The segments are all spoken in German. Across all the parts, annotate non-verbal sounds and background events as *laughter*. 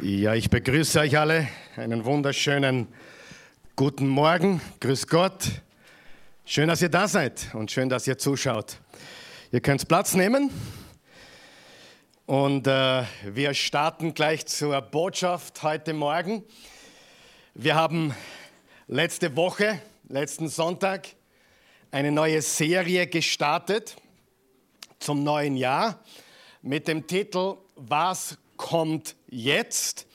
Ja, ich begrüße euch alle. Einen wunderschönen guten Morgen. Grüß Gott. Schön, dass ihr da seid und schön, dass ihr zuschaut. Ihr könnt Platz nehmen. Und äh, wir starten gleich zur Botschaft heute Morgen. Wir haben letzte Woche, letzten Sonntag, eine neue Serie gestartet zum neuen Jahr mit dem Titel Was kommt jetzt.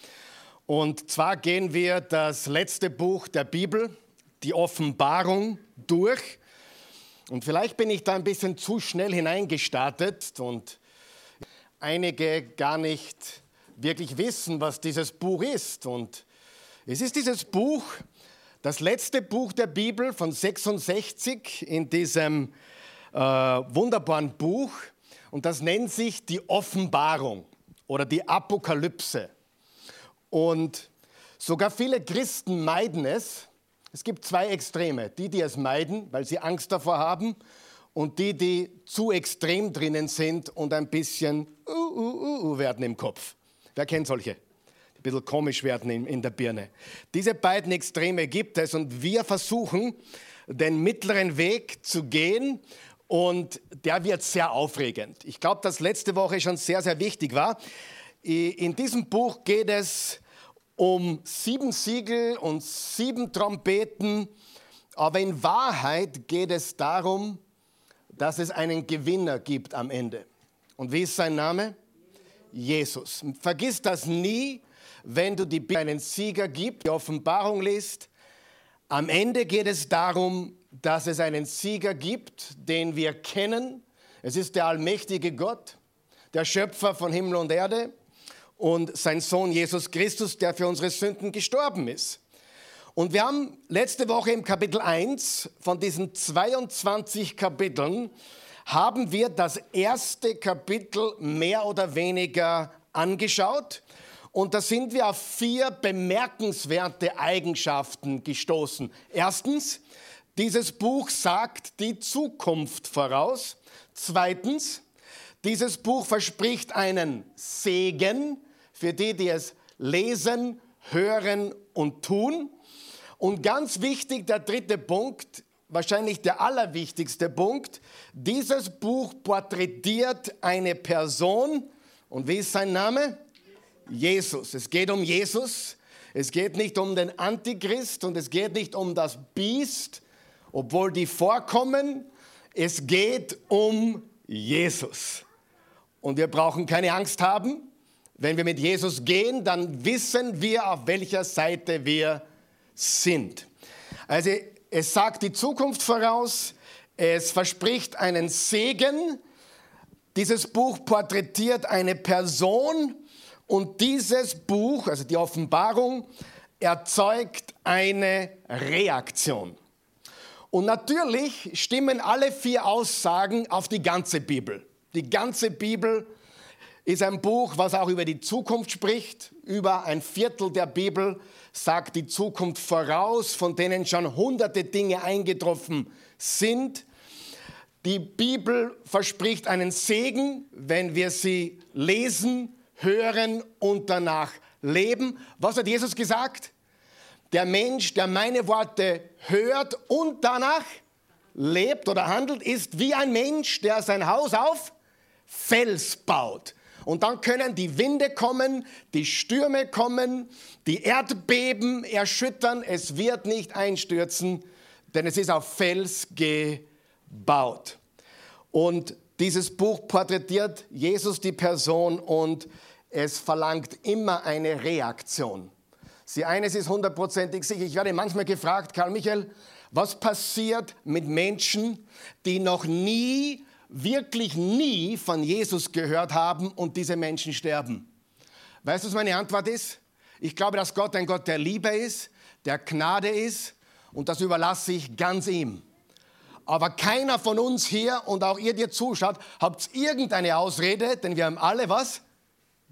Und zwar gehen wir das letzte Buch der Bibel, die Offenbarung, durch. Und vielleicht bin ich da ein bisschen zu schnell hineingestartet und einige gar nicht wirklich wissen, was dieses Buch ist. Und es ist dieses Buch, das letzte Buch der Bibel von 66 in diesem äh, wunderbaren Buch. Und das nennt sich die Offenbarung oder die Apokalypse. Und sogar viele Christen meiden es. Es gibt zwei Extreme. Die, die es meiden, weil sie Angst davor haben, und die, die zu extrem drinnen sind und ein bisschen uh, uh, uh, uh werden im Kopf. Wer kennt solche? Die ein bisschen komisch werden in, in der Birne. Diese beiden Extreme gibt es und wir versuchen, den mittleren Weg zu gehen und der wird sehr aufregend. Ich glaube, dass letzte Woche schon sehr, sehr wichtig war. In diesem Buch geht es um sieben Siegel und sieben Trompeten, aber in Wahrheit geht es darum, dass es einen Gewinner gibt am Ende. Und wie ist sein Name? Jesus. Vergiss das nie, wenn du die Bibel einen Sieger gibt, die Offenbarung liest. Am Ende geht es darum, dass es einen Sieger gibt, den wir kennen. Es ist der allmächtige Gott, der Schöpfer von Himmel und Erde und sein Sohn Jesus Christus, der für unsere Sünden gestorben ist. Und wir haben letzte Woche im Kapitel 1 von diesen 22 Kapiteln haben wir das erste Kapitel mehr oder weniger angeschaut. Und da sind wir auf vier bemerkenswerte Eigenschaften gestoßen. Erstens, dieses Buch sagt die Zukunft voraus. Zweitens, dieses Buch verspricht einen Segen für die, die es lesen, hören und tun. Und ganz wichtig, der dritte Punkt, wahrscheinlich der allerwichtigste Punkt, dieses Buch porträtiert eine Person. Und wie ist sein Name? Jesus. Es geht um Jesus. Es geht nicht um den Antichrist und es geht nicht um das Biest, obwohl die vorkommen. Es geht um Jesus. Und wir brauchen keine Angst haben. Wenn wir mit Jesus gehen, dann wissen wir, auf welcher Seite wir sind. Also es sagt die Zukunft voraus, es verspricht einen Segen. Dieses Buch porträtiert eine Person und dieses Buch, also die Offenbarung, erzeugt eine Reaktion. Und natürlich stimmen alle vier Aussagen auf die ganze Bibel. Die ganze Bibel ist ein Buch, was auch über die Zukunft spricht. Über ein Viertel der Bibel sagt die Zukunft voraus, von denen schon hunderte Dinge eingetroffen sind. Die Bibel verspricht einen Segen, wenn wir sie lesen, hören und danach leben. Was hat Jesus gesagt? Der Mensch, der meine Worte hört und danach lebt oder handelt, ist wie ein Mensch, der sein Haus auf Fels baut. Und dann können die Winde kommen, die Stürme kommen, die Erdbeben erschüttern. Es wird nicht einstürzen, denn es ist auf Fels gebaut. Und dieses Buch porträtiert Jesus die Person und es verlangt immer eine Reaktion. Sie eines ist hundertprozentig sicher. Ich werde manchmal gefragt, Karl Michael, was passiert mit Menschen, die noch nie, wirklich nie von Jesus gehört haben und diese Menschen sterben? Weißt du, was meine Antwort ist? Ich glaube, dass Gott ein Gott der Liebe ist, der Gnade ist und das überlasse ich ganz ihm. Aber keiner von uns hier und auch ihr, die zuschaut, habt irgendeine Ausrede, denn wir haben alle was?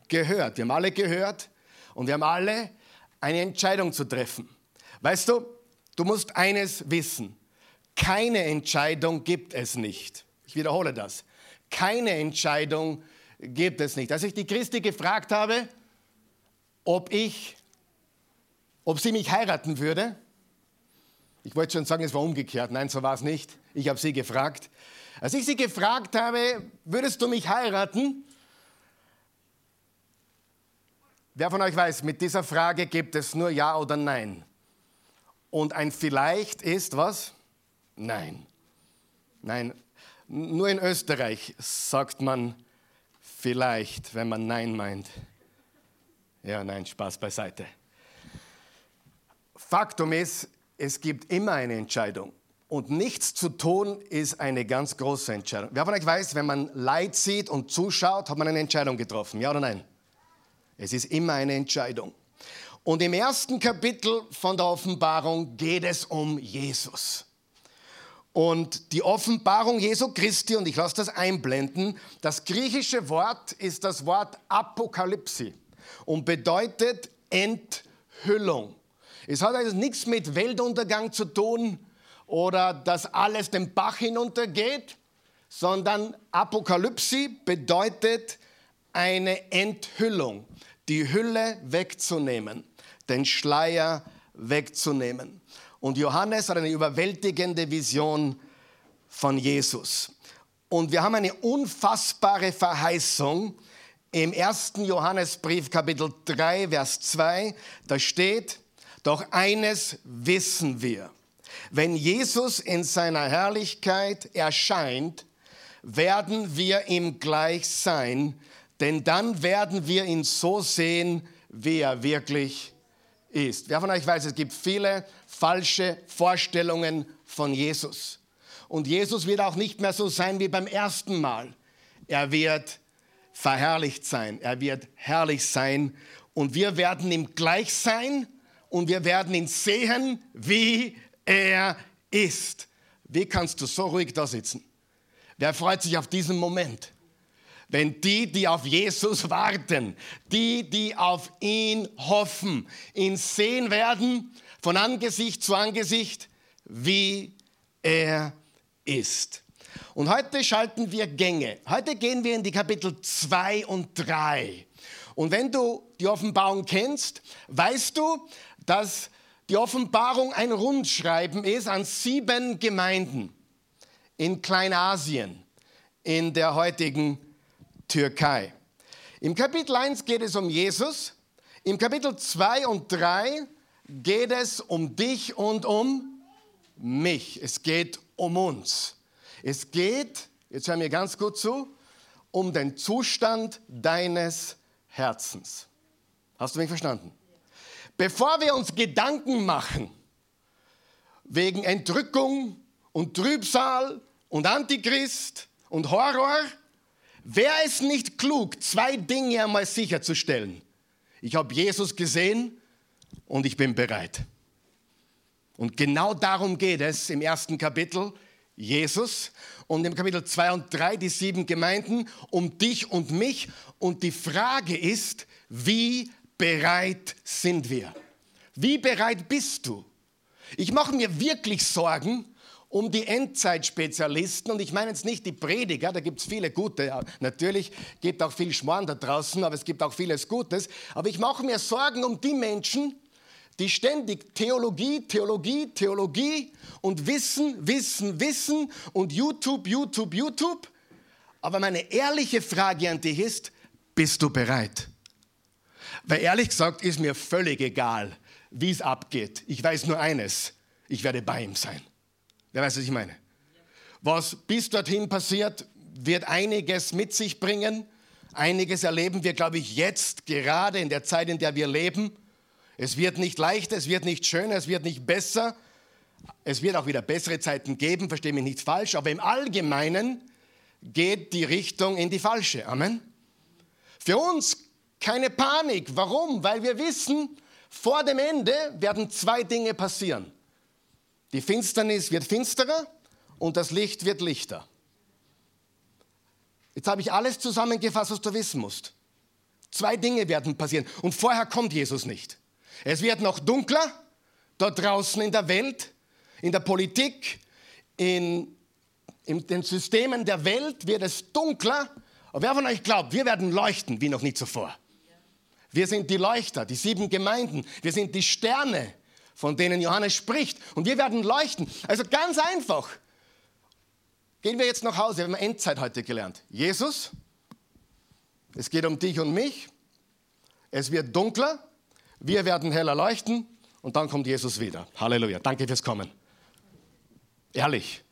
Gehört. Wir haben alle gehört und wir haben alle eine Entscheidung zu treffen. Weißt du, du musst eines wissen. Keine Entscheidung gibt es nicht. Ich wiederhole das. Keine Entscheidung gibt es nicht. Als ich die Christi gefragt habe, ob ich, ob sie mich heiraten würde. Ich wollte schon sagen, es war umgekehrt. Nein, so war es nicht. Ich habe sie gefragt. Als ich sie gefragt habe, würdest du mich heiraten? Wer von euch weiß, mit dieser Frage gibt es nur Ja oder Nein. Und ein Vielleicht ist was? Nein. Nein. Nur in Österreich sagt man vielleicht, wenn man Nein meint. Ja, nein, Spaß beiseite. Faktum ist, es gibt immer eine Entscheidung. Und nichts zu tun ist eine ganz große Entscheidung. Wer von euch weiß, wenn man Leid sieht und zuschaut, hat man eine Entscheidung getroffen. Ja oder nein? Es ist immer eine Entscheidung. Und im ersten Kapitel von der Offenbarung geht es um Jesus. Und die Offenbarung Jesu Christi, und ich lasse das einblenden, das griechische Wort ist das Wort Apokalypse und bedeutet Enthüllung. Es hat also nichts mit Weltuntergang zu tun oder dass alles den Bach hinuntergeht, sondern Apokalypse bedeutet eine Enthüllung, die Hülle wegzunehmen, den Schleier wegzunehmen. Und Johannes hat eine überwältigende Vision von Jesus. Und wir haben eine unfassbare Verheißung im ersten Johannesbrief Kapitel 3, Vers 2. Da steht, doch eines wissen wir. Wenn Jesus in seiner Herrlichkeit erscheint, werden wir ihm gleich sein, denn dann werden wir ihn so sehen, wie er wirklich ist. Wer von euch weiß, es gibt viele falsche Vorstellungen von Jesus. Und Jesus wird auch nicht mehr so sein wie beim ersten Mal. Er wird verherrlicht sein, er wird herrlich sein und wir werden ihm gleich sein und wir werden ihn sehen, wie er ist. Wie kannst du so ruhig da sitzen? Wer freut sich auf diesen Moment? Wenn die, die auf Jesus warten, die, die auf ihn hoffen, ihn sehen werden, von Angesicht zu Angesicht, wie er ist. Und heute schalten wir Gänge. Heute gehen wir in die Kapitel 2 und 3. Und wenn du die Offenbarung kennst, weißt du, dass die Offenbarung ein Rundschreiben ist an sieben Gemeinden in Kleinasien, in der heutigen Türkei. Im Kapitel 1 geht es um Jesus, im Kapitel 2 und 3 geht es um dich und um mich. Es geht um uns. Es geht, jetzt hör mir ganz gut zu, um den Zustand deines Herzens. Hast du mich verstanden? Bevor wir uns Gedanken machen wegen Entrückung und Trübsal und Antichrist und Horror, wäre es nicht klug, zwei Dinge einmal sicherzustellen. Ich habe Jesus gesehen und ich bin bereit. Und genau darum geht es im ersten Kapitel, Jesus, und im Kapitel 2 und 3 die sieben Gemeinden, um dich und mich. Und die Frage ist, wie bereit sind wir? Wie bereit bist du? Ich mache mir wirklich Sorgen um die Endzeitspezialisten und ich meine jetzt nicht die Prediger, da gibt es viele gute, natürlich gibt auch viel Schmarrn da draußen, aber es gibt auch vieles Gutes, aber ich mache mir Sorgen um die Menschen, die ständig Theologie, Theologie, Theologie und Wissen, Wissen, Wissen und YouTube, YouTube, YouTube. Aber meine ehrliche Frage an dich ist, bist du bereit? Weil ehrlich gesagt ist mir völlig egal, wie es abgeht. Ich weiß nur eines, ich werde bei ihm sein. Wer weiß, was ich meine? Was bis dorthin passiert, wird einiges mit sich bringen. Einiges erleben wir, glaube ich, jetzt, gerade in der Zeit, in der wir leben. Es wird nicht leichter, es wird nicht schöner, es wird nicht besser. Es wird auch wieder bessere Zeiten geben, verstehe mich nicht falsch, aber im Allgemeinen geht die Richtung in die falsche. Amen. Für uns keine Panik. Warum? Weil wir wissen, vor dem Ende werden zwei Dinge passieren. Die Finsternis wird finsterer und das Licht wird lichter. Jetzt habe ich alles zusammengefasst, was du wissen musst. Zwei Dinge werden passieren und vorher kommt Jesus nicht. Es wird noch dunkler dort draußen in der Welt, in der Politik, in, in den Systemen der Welt wird es dunkler. Aber wer von euch glaubt, wir werden leuchten wie noch nie zuvor? Wir sind die Leuchter, die sieben Gemeinden. Wir sind die Sterne, von denen Johannes spricht. Und wir werden leuchten. Also ganz einfach. Gehen wir jetzt nach Hause. Wir haben Endzeit heute gelernt. Jesus, es geht um dich und mich. Es wird dunkler. Wir werden heller leuchten. Und dann kommt Jesus wieder. Halleluja. Danke fürs Kommen. Ehrlich.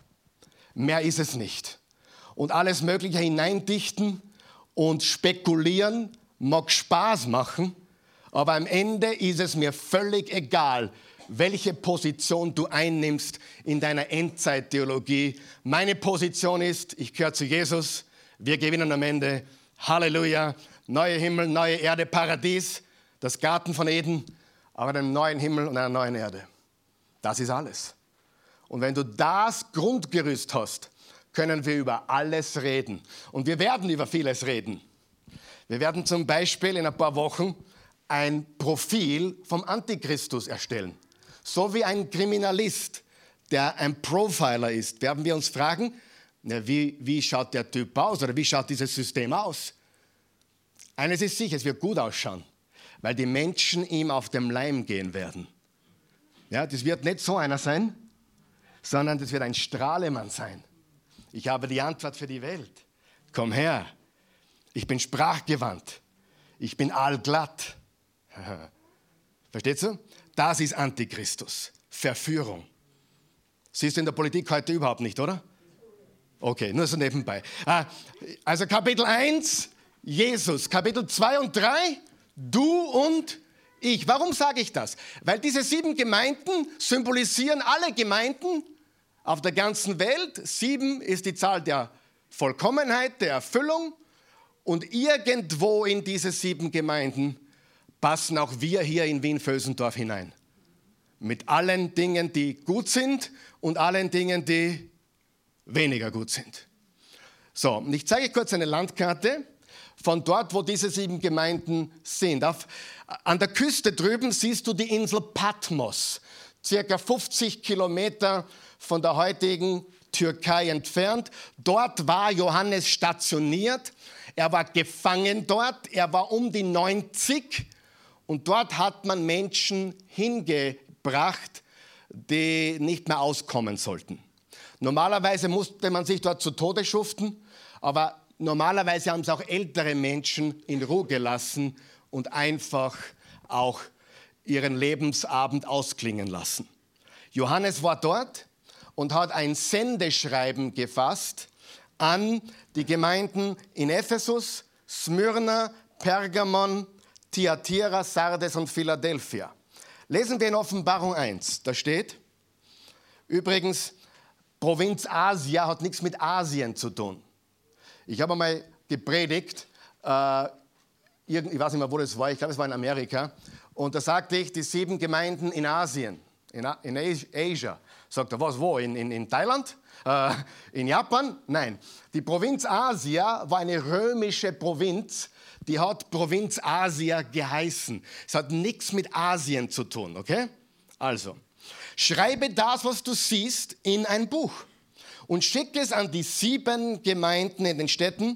Mehr ist es nicht. Und alles Mögliche hineindichten und spekulieren mag Spaß machen, aber am Ende ist es mir völlig egal, welche Position du einnimmst in deiner Endzeittheologie. Meine Position ist, ich gehöre zu Jesus, wir gewinnen am Ende. Halleluja, neue Himmel, neue Erde, Paradies, das Garten von Eden, aber einem neuen Himmel und einer neuen Erde. Das ist alles. Und wenn du das Grundgerüst hast, können wir über alles reden. Und wir werden über vieles reden. Wir werden zum Beispiel in ein paar Wochen ein Profil vom Antichristus erstellen. So wie ein Kriminalist, der ein Profiler ist, werden wir uns fragen, na, wie, wie schaut der Typ aus oder wie schaut dieses System aus? Eines ist sicher, es wird gut ausschauen, weil die Menschen ihm auf dem Leim gehen werden. Ja, das wird nicht so einer sein, sondern das wird ein Strahlemann sein. Ich habe die Antwort für die Welt. Komm her, ich bin sprachgewandt, ich bin allglatt. *laughs* Versteht du? Das ist Antichristus, Verführung. Siehst du in der Politik heute überhaupt nicht, oder? Okay, nur so nebenbei. Ah, also Kapitel 1, Jesus. Kapitel 2 und 3, du und ich. Warum sage ich das? Weil diese sieben Gemeinden symbolisieren alle Gemeinden auf der ganzen Welt. Sieben ist die Zahl der Vollkommenheit, der Erfüllung. Und irgendwo in diese sieben Gemeinden passen auch wir hier in Wien-Vösendorf hinein. Mit allen Dingen, die gut sind und allen Dingen, die weniger gut sind. So, und ich zeige kurz eine Landkarte von dort, wo diese sieben Gemeinden sind. Auf, an der Küste drüben siehst du die Insel Patmos, circa 50 Kilometer von der heutigen Türkei entfernt. Dort war Johannes stationiert. Er war gefangen dort. Er war um die 90 und dort hat man Menschen hingebracht, die nicht mehr auskommen sollten. Normalerweise musste man sich dort zu Tode schuften, aber normalerweise haben es auch ältere Menschen in Ruhe gelassen und einfach auch ihren Lebensabend ausklingen lassen. Johannes war dort und hat ein Sendeschreiben gefasst an die Gemeinden in Ephesus, Smyrna, Pergamon, Thyatira, Sardes und Philadelphia. Lesen wir in Offenbarung 1, da steht, übrigens, Provinz Asia hat nichts mit Asien zu tun. Ich habe einmal gepredigt, äh, ich weiß nicht mehr, wo das war, ich glaube, es war in Amerika, und da sagte ich, die sieben Gemeinden in Asien, in, in Asia. Sagt er, was, wo? In, in, in Thailand? Äh, in Japan? Nein. Die Provinz Asia war eine römische Provinz, die hat Provinz Asia geheißen. Es hat nichts mit Asien zu tun, okay? Also, schreibe das, was du siehst, in ein Buch und schicke es an die sieben Gemeinden in den Städten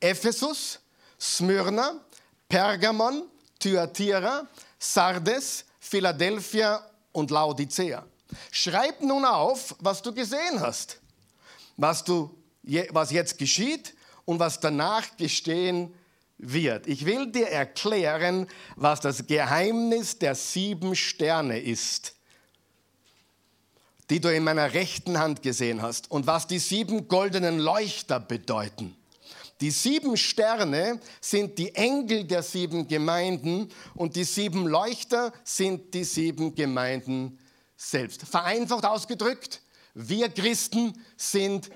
Ephesus, Smyrna, Pergamon, Thyatira, Sardes, Philadelphia und Laodicea. Schreib nun auf, was du gesehen hast, was, du, was jetzt geschieht und was danach geschehen wird. Ich will dir erklären, was das Geheimnis der sieben Sterne ist, die du in meiner rechten Hand gesehen hast und was die sieben goldenen Leuchter bedeuten. Die sieben Sterne sind die Engel der sieben Gemeinden und die sieben Leuchter sind die sieben Gemeinden selbst. Vereinfacht ausgedrückt, wir Christen sind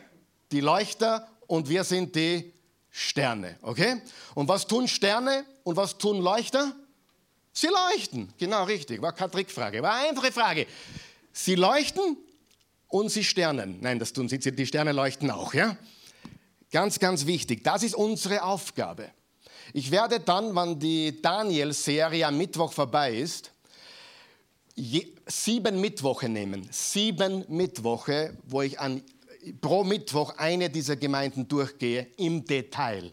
die Leuchter und wir sind die Sterne. Okay? Und was tun Sterne und was tun Leuchter? Sie leuchten. Genau richtig. War keine Trickfrage. War eine einfache Frage. Sie leuchten und sie sternen. Nein, das tun sie. Die Sterne leuchten auch. Ja? Ganz, ganz wichtig. Das ist unsere Aufgabe. Ich werde dann, wenn die Daniel-Serie am Mittwoch vorbei ist, sieben Mittwoche nehmen. Sieben Mittwoche, wo ich an pro Mittwoch eine dieser Gemeinden durchgehe im Detail.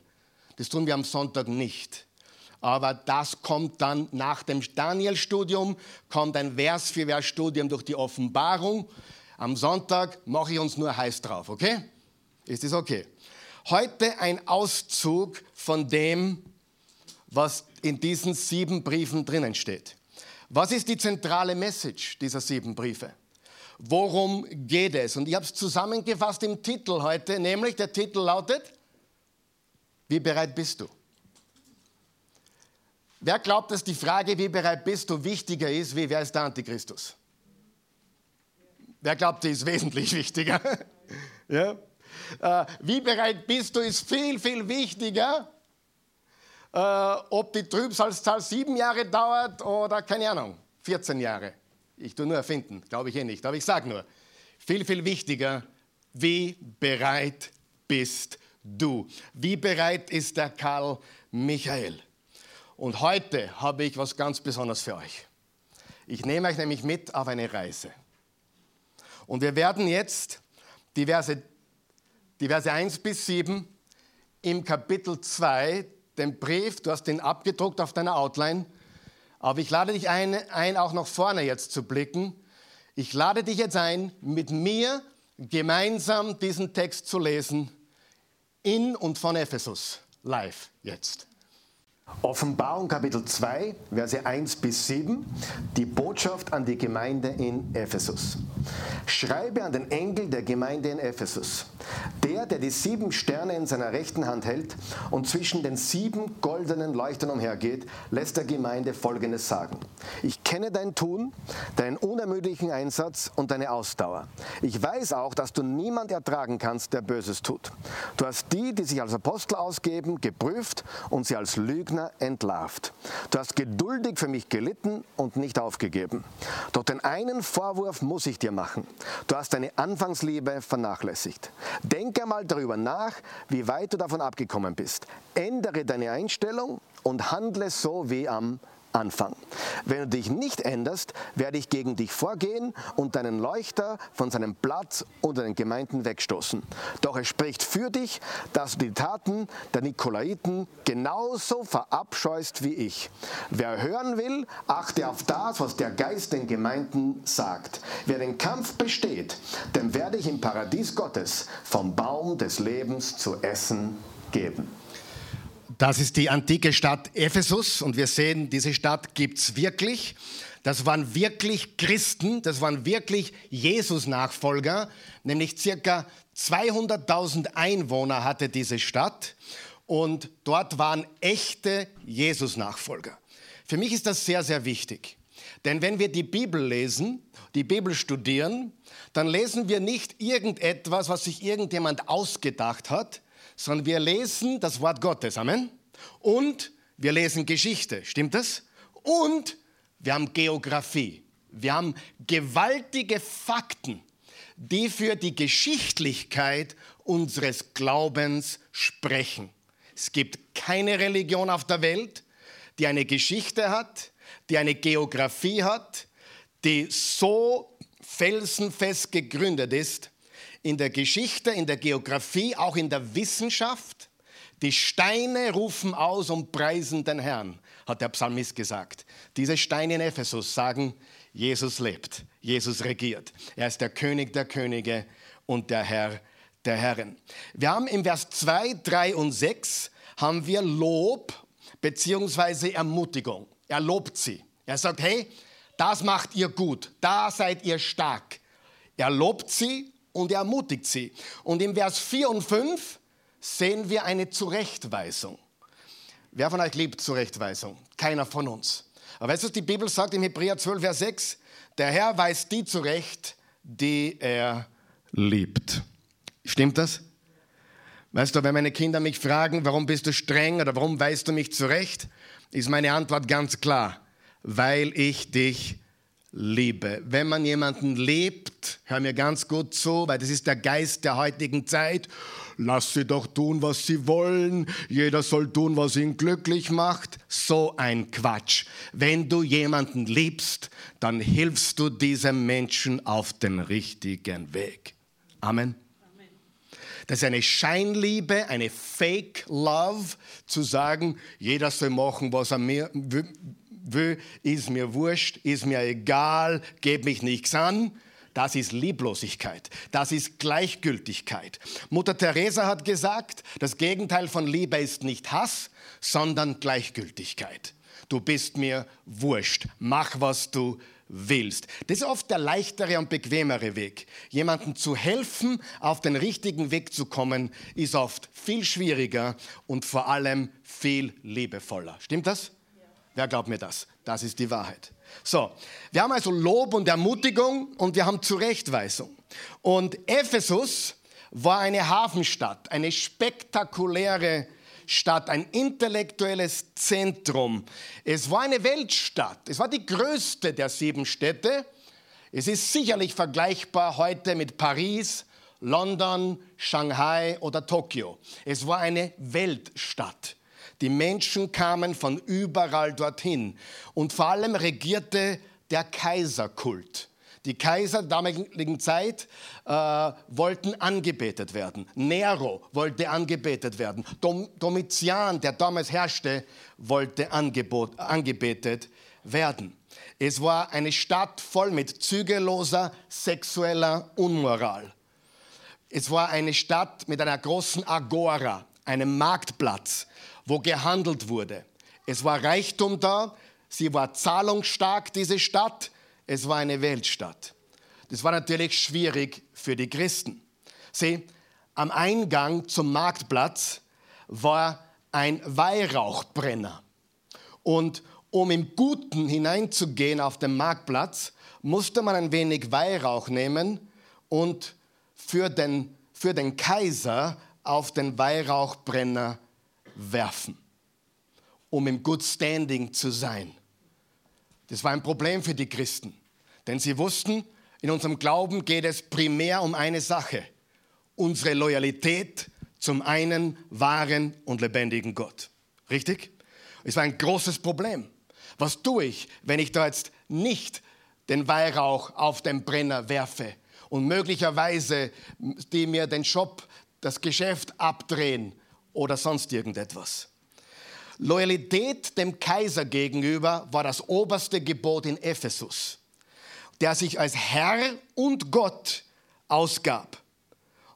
Das tun wir am Sonntag nicht. aber das kommt dann nach dem Daniel-Studium, kommt ein Vers für Vers-Studium durch die Offenbarung. Am Sonntag mache ich uns nur heiß drauf, okay? Ist das okay? Heute ein Auszug von dem, was in diesen sieben Briefen drinnen steht. Was ist die zentrale Message dieser sieben Briefe? Worum geht es? Und ich habe es zusammengefasst im Titel heute, nämlich der Titel lautet, wie bereit bist du? Wer glaubt, dass die Frage, wie bereit bist du, wichtiger ist, wie wer ist der Antichristus? Wer glaubt, die ist wesentlich *laughs* wichtiger? ja? Äh, wie bereit bist du, ist viel, viel wichtiger, äh, ob die Trübsalzahl sieben Jahre dauert oder, keine Ahnung, 14 Jahre. Ich tue nur erfinden, glaube ich eh nicht, aber ich sage nur, viel, viel wichtiger, wie bereit bist du? Wie bereit ist der Karl Michael? Und heute habe ich was ganz Besonderes für euch. Ich nehme euch nämlich mit auf eine Reise. Und wir werden jetzt die Verse, die Verse 1 bis 7 im Kapitel 2, den Brief, du hast den abgedruckt auf deiner Outline, aber ich lade dich ein, ein, auch nach vorne jetzt zu blicken. Ich lade dich jetzt ein, mit mir gemeinsam diesen Text zu lesen, in und von Ephesus, live jetzt. Offenbarung Kapitel 2, Verse 1 bis 7, die Botschaft an die Gemeinde in Ephesus. Schreibe an den Engel der Gemeinde in Ephesus, der, der die sieben Sterne in seiner rechten Hand hält und zwischen den sieben goldenen Leuchtern umhergeht, lässt der Gemeinde Folgendes sagen. Ich kenne dein Tun, deinen unermüdlichen Einsatz und deine Ausdauer. Ich weiß auch, dass du niemand ertragen kannst, der Böses tut. Du hast die, die sich als Apostel ausgeben, geprüft und sie als Lügner entlarvt. Du hast geduldig für mich gelitten und nicht aufgegeben. Doch den einen Vorwurf muss ich dir machen. Du hast deine Anfangsliebe vernachlässigt. Denke einmal darüber nach, wie weit du davon abgekommen bist. Ändere deine Einstellung und handle so wie am Anfang. Wenn du dich nicht änderst, werde ich gegen dich vorgehen und deinen Leuchter von seinem Platz unter den Gemeinden wegstoßen. Doch es spricht für dich, dass du die Taten der Nikolaiten genauso verabscheust wie ich. Wer hören will, achte auf das, was der Geist den Gemeinden sagt. Wer den Kampf besteht, dem werde ich im Paradies Gottes vom Baum des Lebens zu essen geben. Das ist die antike Stadt Ephesus und wir sehen, diese Stadt gibt es wirklich. Das waren wirklich Christen, das waren wirklich Jesus-Nachfolger, nämlich circa 200.000 Einwohner hatte diese Stadt und dort waren echte Jesus-Nachfolger. Für mich ist das sehr, sehr wichtig. Denn wenn wir die Bibel lesen, die Bibel studieren, dann lesen wir nicht irgendetwas, was sich irgendjemand ausgedacht hat, sondern wir lesen das Wort Gottes. Amen. Und wir lesen Geschichte. Stimmt das? Und wir haben Geografie. Wir haben gewaltige Fakten, die für die Geschichtlichkeit unseres Glaubens sprechen. Es gibt keine Religion auf der Welt, die eine Geschichte hat, die eine Geografie hat, die so felsenfest gegründet ist, in der Geschichte, in der Geografie, auch in der Wissenschaft. Die Steine rufen aus und preisen den Herrn, hat der Psalmist gesagt. Diese Steine in Ephesus sagen, Jesus lebt, Jesus regiert. Er ist der König der Könige und der Herr der Herren. Wir haben im Vers 2, 3 und 6 haben wir Lob bzw. Ermutigung. Er lobt sie. Er sagt, hey, das macht ihr gut, da seid ihr stark. Er lobt sie und er ermutigt sie. Und im Vers 4 und 5 sehen wir eine Zurechtweisung. Wer von euch liebt Zurechtweisung? Keiner von uns. Aber weißt du, was die Bibel sagt im Hebräer 12, Vers 6? Der Herr weist die zurecht, die er liebt. Stimmt das? Weißt du, wenn meine Kinder mich fragen, warum bist du streng oder warum weist du mich zurecht, ist meine Antwort ganz klar, weil ich dich Liebe. Wenn man jemanden liebt, hör mir ganz gut zu, weil das ist der Geist der heutigen Zeit. Lass sie doch tun, was sie wollen. Jeder soll tun, was ihn glücklich macht. So ein Quatsch. Wenn du jemanden liebst, dann hilfst du diesem Menschen auf den richtigen Weg. Amen. Das ist eine Scheinliebe, eine Fake Love, zu sagen, jeder soll machen, was er mir will, ist mir wurscht, ist mir egal, geht mich nichts an. Das ist Lieblosigkeit. Das ist Gleichgültigkeit. Mutter Teresa hat gesagt, das Gegenteil von Liebe ist nicht Hass, sondern Gleichgültigkeit. Du bist mir wurscht. Mach, was du willst. Das ist oft der leichtere und bequemere Weg. Jemandem zu helfen, auf den richtigen Weg zu kommen, ist oft viel schwieriger und vor allem viel liebevoller. Stimmt das? Wer glaubt mir das? Das ist die Wahrheit. So, wir haben also Lob und Ermutigung und wir haben Zurechtweisung. Und Ephesus war eine Hafenstadt, eine spektakuläre Stadt, ein intellektuelles Zentrum. Es war eine Weltstadt. Es war die größte der sieben Städte. Es ist sicherlich vergleichbar heute mit Paris, London, Shanghai oder Tokio. Es war eine Weltstadt. Die Menschen kamen von überall dorthin. Und vor allem regierte der Kaiserkult. Die Kaiser der damaligen Zeit äh, wollten angebetet werden. Nero wollte angebetet werden. Dom Domitian, der damals herrschte, wollte angebot, angebetet werden. Es war eine Stadt voll mit zügelloser sexueller Unmoral. Es war eine Stadt mit einer großen Agora, einem Marktplatz, wo gehandelt wurde. Es war Reichtum da, sie war zahlungsstark, diese Stadt. Es war eine Weltstadt. Das war natürlich schwierig für die Christen. Sieh, am Eingang zum Marktplatz war ein Weihrauchbrenner. Und um im Guten hineinzugehen auf den Marktplatz, musste man ein wenig Weihrauch nehmen und für den, für den Kaiser auf den Weihrauchbrenner werfen, um im Good Standing zu sein. Das war ein Problem für die Christen, denn sie wussten, in unserem Glauben geht es primär um eine Sache, unsere Loyalität zum einen wahren und lebendigen Gott. Richtig? Es war ein großes Problem. Was tue ich, wenn ich da jetzt nicht den Weihrauch auf den Brenner werfe und möglicherweise die mir den Shop, das Geschäft abdrehen oder sonst irgendetwas? Loyalität dem Kaiser gegenüber war das oberste Gebot in Ephesus, der sich als Herr und Gott ausgab.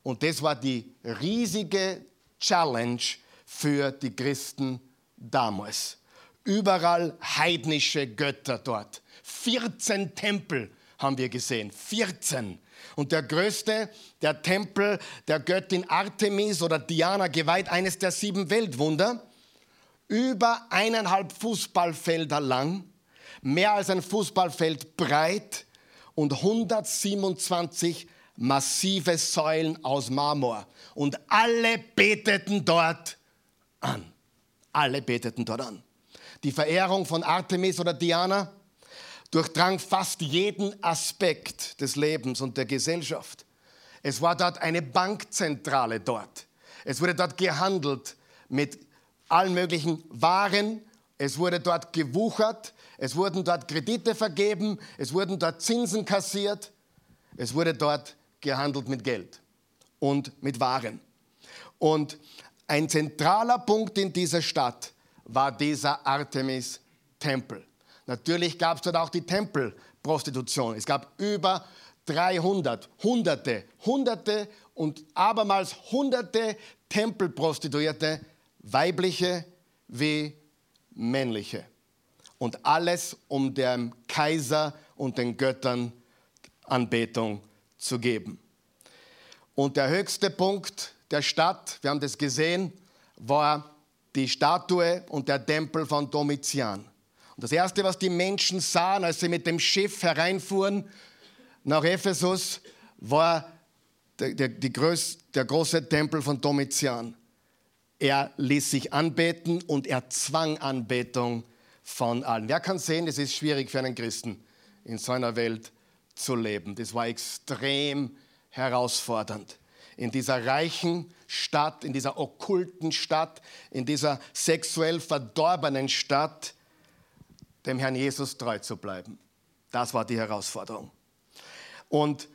Und das war die riesige Challenge für die Christen damals. Überall heidnische Götter dort. 14 Tempel haben wir gesehen. 14. Und der größte, der Tempel der Göttin Artemis oder Diana, geweiht eines der sieben Weltwunder über eineinhalb Fußballfelder lang, mehr als ein Fußballfeld breit und 127 massive Säulen aus Marmor. Und alle beteten dort an. Alle beteten dort an. Die Verehrung von Artemis oder Diana durchdrang fast jeden Aspekt des Lebens und der Gesellschaft. Es war dort eine Bankzentrale dort. Es wurde dort gehandelt mit allen möglichen Waren. Es wurde dort gewuchert, es wurden dort Kredite vergeben, es wurden dort Zinsen kassiert, es wurde dort gehandelt mit Geld und mit Waren. Und ein zentraler Punkt in dieser Stadt war dieser Artemis-Tempel. Natürlich gab es dort auch die Tempelprostitution. Es gab über 300, Hunderte, Hunderte und abermals Hunderte Tempelprostituierte weibliche wie männliche. Und alles, um dem Kaiser und den Göttern Anbetung zu geben. Und der höchste Punkt der Stadt, wir haben das gesehen, war die Statue und der Tempel von Domitian. Und das Erste, was die Menschen sahen, als sie mit dem Schiff hereinfuhren nach Ephesus, war der, der, Größ, der große Tempel von Domitian. Er ließ sich anbeten und er zwang Anbetung von allen. Wer kann sehen, es ist schwierig für einen Christen in so einer Welt zu leben. Das war extrem herausfordernd. In dieser reichen Stadt, in dieser okkulten Stadt, in dieser sexuell verdorbenen Stadt, dem Herrn Jesus treu zu bleiben. Das war die Herausforderung. Und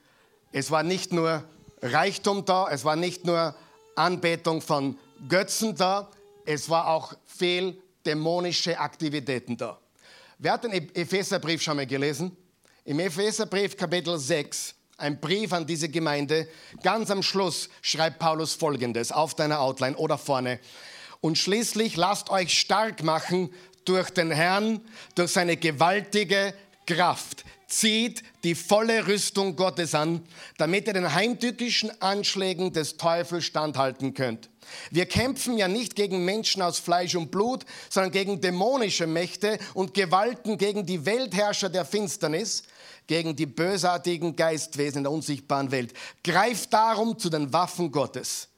es war nicht nur Reichtum da, es war nicht nur Anbetung von Götzen da, es war auch viel dämonische Aktivitäten da. Wer hat den Epheserbrief schon mal gelesen? Im Epheserbrief Kapitel 6, ein Brief an diese Gemeinde, ganz am Schluss schreibt Paulus folgendes auf deiner Outline oder vorne. Und schließlich lasst euch stark machen durch den Herrn, durch seine gewaltige Kraft. Zieht die volle Rüstung Gottes an, damit ihr den heimtückischen Anschlägen des Teufels standhalten könnt. Wir kämpfen ja nicht gegen Menschen aus Fleisch und Blut, sondern gegen dämonische Mächte und Gewalten, gegen die Weltherrscher der Finsternis, gegen die bösartigen Geistwesen in der unsichtbaren Welt. Greift darum zu den Waffen Gottes,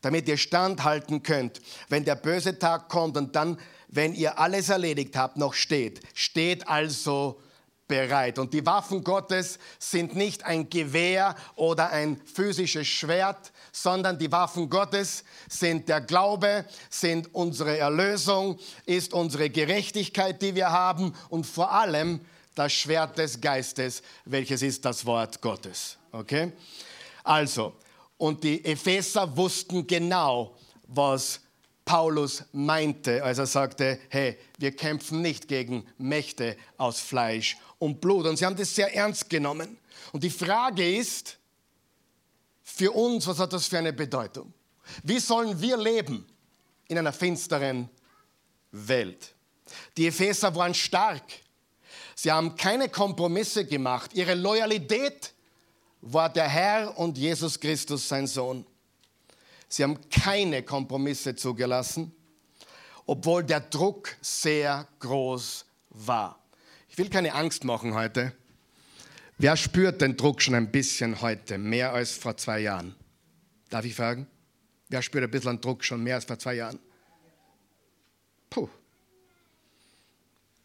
damit ihr standhalten könnt, wenn der böse Tag kommt und dann, wenn ihr alles erledigt habt, noch steht. Steht also bereit. Und die Waffen Gottes sind nicht ein Gewehr oder ein physisches Schwert, sondern die Waffen Gottes sind der Glaube, sind unsere Erlösung, ist unsere Gerechtigkeit, die wir haben und vor allem das Schwert des Geistes, welches ist das Wort Gottes. Okay? Also, und die Epheser wussten genau, was Paulus meinte, als er sagte, hey, wir kämpfen nicht gegen Mächte aus Fleisch und Blut. Und sie haben das sehr ernst genommen. Und die Frage ist, für uns, was hat das für eine Bedeutung? Wie sollen wir leben in einer finsteren Welt? Die Epheser waren stark. Sie haben keine Kompromisse gemacht. Ihre Loyalität war der Herr und Jesus Christus, sein Sohn. Sie haben keine Kompromisse zugelassen, obwohl der Druck sehr groß war. Ich will keine Angst machen heute. Wer spürt den Druck schon ein bisschen heute, mehr als vor zwei Jahren? Darf ich fragen? Wer spürt ein bisschen Druck schon mehr als vor zwei Jahren? Puh.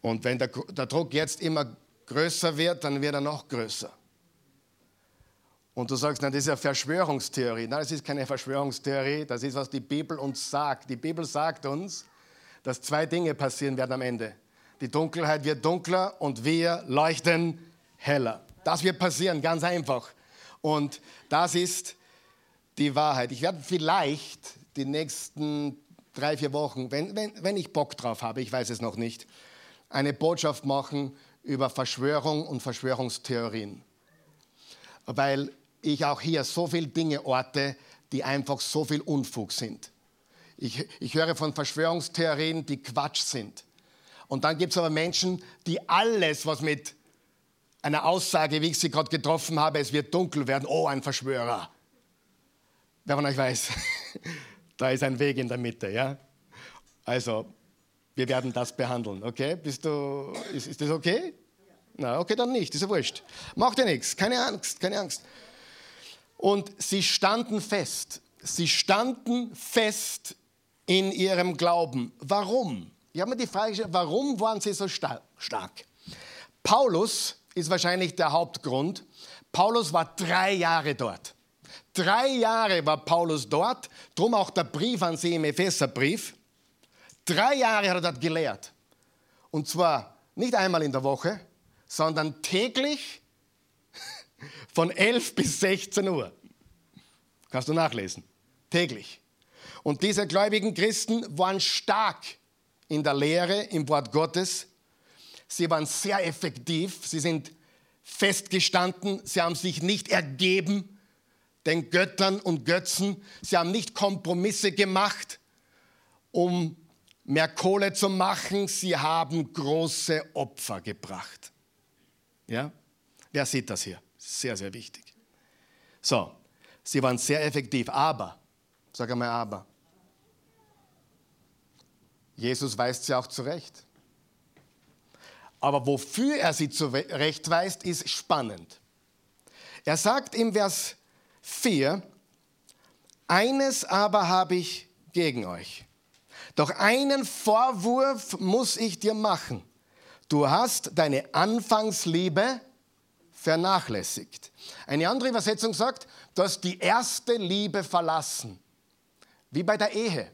Und wenn der, der Druck jetzt immer größer wird, dann wird er noch größer. Und du sagst, na, das ist ja Verschwörungstheorie. Nein, das ist keine Verschwörungstheorie, das ist, was die Bibel uns sagt. Die Bibel sagt uns, dass zwei Dinge passieren werden am Ende. Die Dunkelheit wird dunkler und wir leuchten heller. Das wird passieren, ganz einfach. Und das ist die Wahrheit. Ich werde vielleicht die nächsten drei, vier Wochen, wenn, wenn, wenn ich Bock drauf habe, ich weiß es noch nicht, eine Botschaft machen über Verschwörung und Verschwörungstheorien. Weil ich auch hier so viele Dinge orte, die einfach so viel Unfug sind. Ich, ich höre von Verschwörungstheorien, die Quatsch sind. Und dann gibt es aber Menschen, die alles, was mit einer Aussage, wie ich sie gerade getroffen habe, es wird dunkel werden, oh, ein Verschwörer. Wer von euch weiß, *laughs* da ist ein Weg in der Mitte, ja? Also, wir werden das behandeln, okay? Bist du, ist, ist das okay? Na, okay, dann nicht, ist ja wurscht. Macht ja nichts, keine Angst, keine Angst. Und sie standen fest. Sie standen fest in ihrem Glauben. Warum? Ich habe mir die Frage gestellt, warum waren sie so stark? Paulus ist wahrscheinlich der Hauptgrund. Paulus war drei Jahre dort. Drei Jahre war Paulus dort, drum auch der Brief an sie im Epheserbrief. Drei Jahre hat er dort gelehrt. Und zwar nicht einmal in der Woche, sondern täglich von 11 bis 16 Uhr. Kannst du nachlesen. Täglich. Und diese gläubigen Christen waren stark in der Lehre, im Wort Gottes. Sie waren sehr effektiv. Sie sind festgestanden. Sie haben sich nicht ergeben den Göttern und Götzen. Sie haben nicht Kompromisse gemacht, um mehr Kohle zu machen. Sie haben große Opfer gebracht. Ja? Wer sieht das hier? Sehr, sehr wichtig. So, sie waren sehr effektiv, aber, sag einmal aber, Jesus weist sie auch zurecht. Aber wofür er sie zurechtweist, ist spannend. Er sagt im Vers 4, eines aber habe ich gegen euch. Doch einen Vorwurf muss ich dir machen. Du hast deine Anfangsliebe vernachlässigt. Eine andere Übersetzung sagt, du hast die erste Liebe verlassen. Wie bei der Ehe.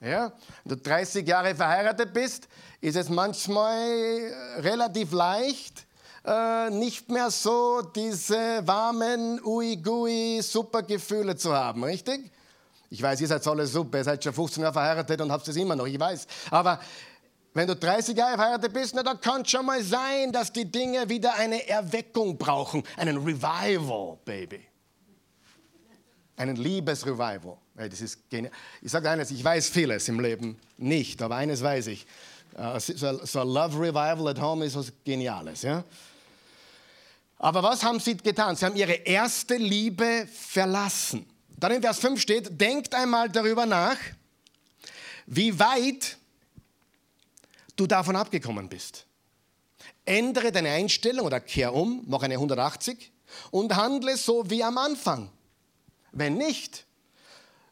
Ja? Wenn du 30 Jahre verheiratet bist, ist es manchmal relativ leicht, äh, nicht mehr so diese warmen, ui-gui, super Gefühle zu haben, richtig? Ich weiß, ihr seid alle super, ihr seid schon 15 Jahre verheiratet und habt es immer noch, ich weiß. Aber wenn du 30 Jahre verheiratet bist, na, dann kann es schon mal sein, dass die Dinge wieder eine Erweckung brauchen, einen Revival, Baby. Einen Liebesrevival. Hey, das ist genial. Ich sage eines, ich weiß vieles im Leben nicht, aber eines weiß ich. So, so ein Love Revival at Home ist was Geniales. Ja? Aber was haben sie getan? Sie haben ihre erste Liebe verlassen. Dann in Vers 5 steht, denkt einmal darüber nach, wie weit du davon abgekommen bist. Ändere deine Einstellung oder kehr um, mach eine 180 und handle so wie am Anfang. Wenn nicht,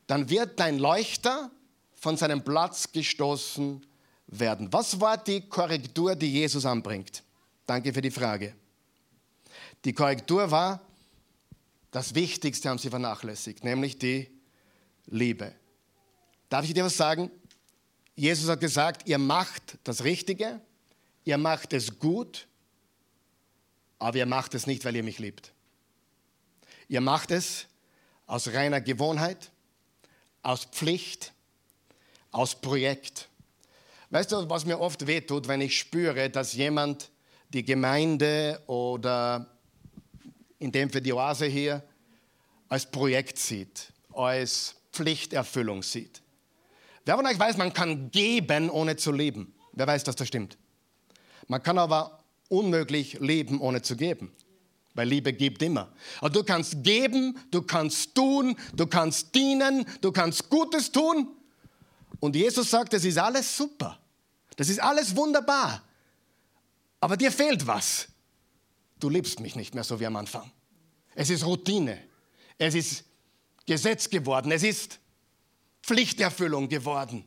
dann wird dein Leuchter von seinem Platz gestoßen werden. Was war die Korrektur, die Jesus anbringt? Danke für die Frage. Die Korrektur war, das Wichtigste haben sie vernachlässigt, nämlich die Liebe. Darf ich dir was sagen? Jesus hat gesagt, ihr macht das Richtige, ihr macht es gut, aber ihr macht es nicht, weil ihr mich liebt. Ihr macht es aus reiner Gewohnheit, aus Pflicht, aus Projekt. Weißt du, was mir oft wehtut, wenn ich spüre, dass jemand die Gemeinde oder in dem für die Oase hier als Projekt sieht, als Pflichterfüllung sieht. Wer von euch weiß, man kann geben, ohne zu leben? Wer weiß, dass das stimmt? Man kann aber unmöglich leben, ohne zu geben. Weil Liebe gibt immer. Aber du kannst geben, du kannst tun, du kannst dienen, du kannst Gutes tun. Und Jesus sagt, das ist alles super. Das ist alles wunderbar. Aber dir fehlt was. Du liebst mich nicht mehr so wie am Anfang. Es ist Routine. Es ist Gesetz geworden. Es ist Pflichterfüllung geworden.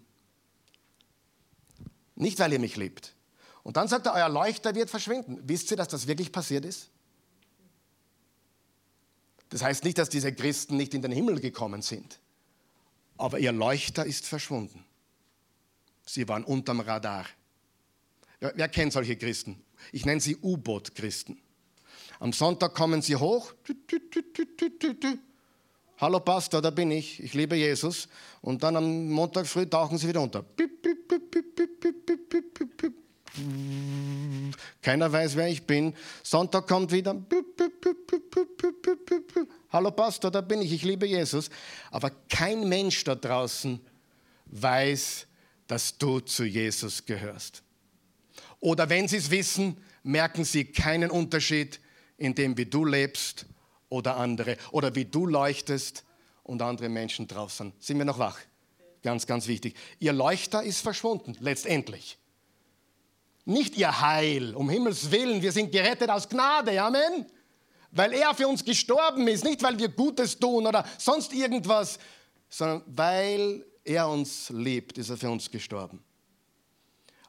Nicht, weil ihr mich liebt. Und dann sagt er, euer Leuchter wird verschwinden. Wisst ihr, dass das wirklich passiert ist? Das heißt nicht, dass diese Christen nicht in den Himmel gekommen sind. Aber ihr Leuchter ist verschwunden. Sie waren unterm Radar. Wer, wer kennt solche Christen? Ich nenne sie U-Boot-Christen. Am Sonntag kommen sie hoch. Hallo Pastor, da bin ich. Ich liebe Jesus. Und dann am Montag früh tauchen sie wieder unter. Keiner weiß, wer ich bin. Sonntag kommt wieder. Hallo Pastor, da bin ich. Ich liebe Jesus. Aber kein Mensch da draußen weiß, dass du zu Jesus gehörst. Oder wenn sie es wissen, merken sie keinen Unterschied in dem, wie du lebst oder andere oder wie du leuchtest und andere Menschen drauf sind. Sind wir noch wach? Ganz, ganz wichtig. Ihr Leuchter ist verschwunden, letztendlich. Nicht ihr Heil, um Himmels Willen, wir sind gerettet aus Gnade, Amen. Weil er für uns gestorben ist, nicht weil wir Gutes tun oder sonst irgendwas, sondern weil er uns liebt, ist er für uns gestorben.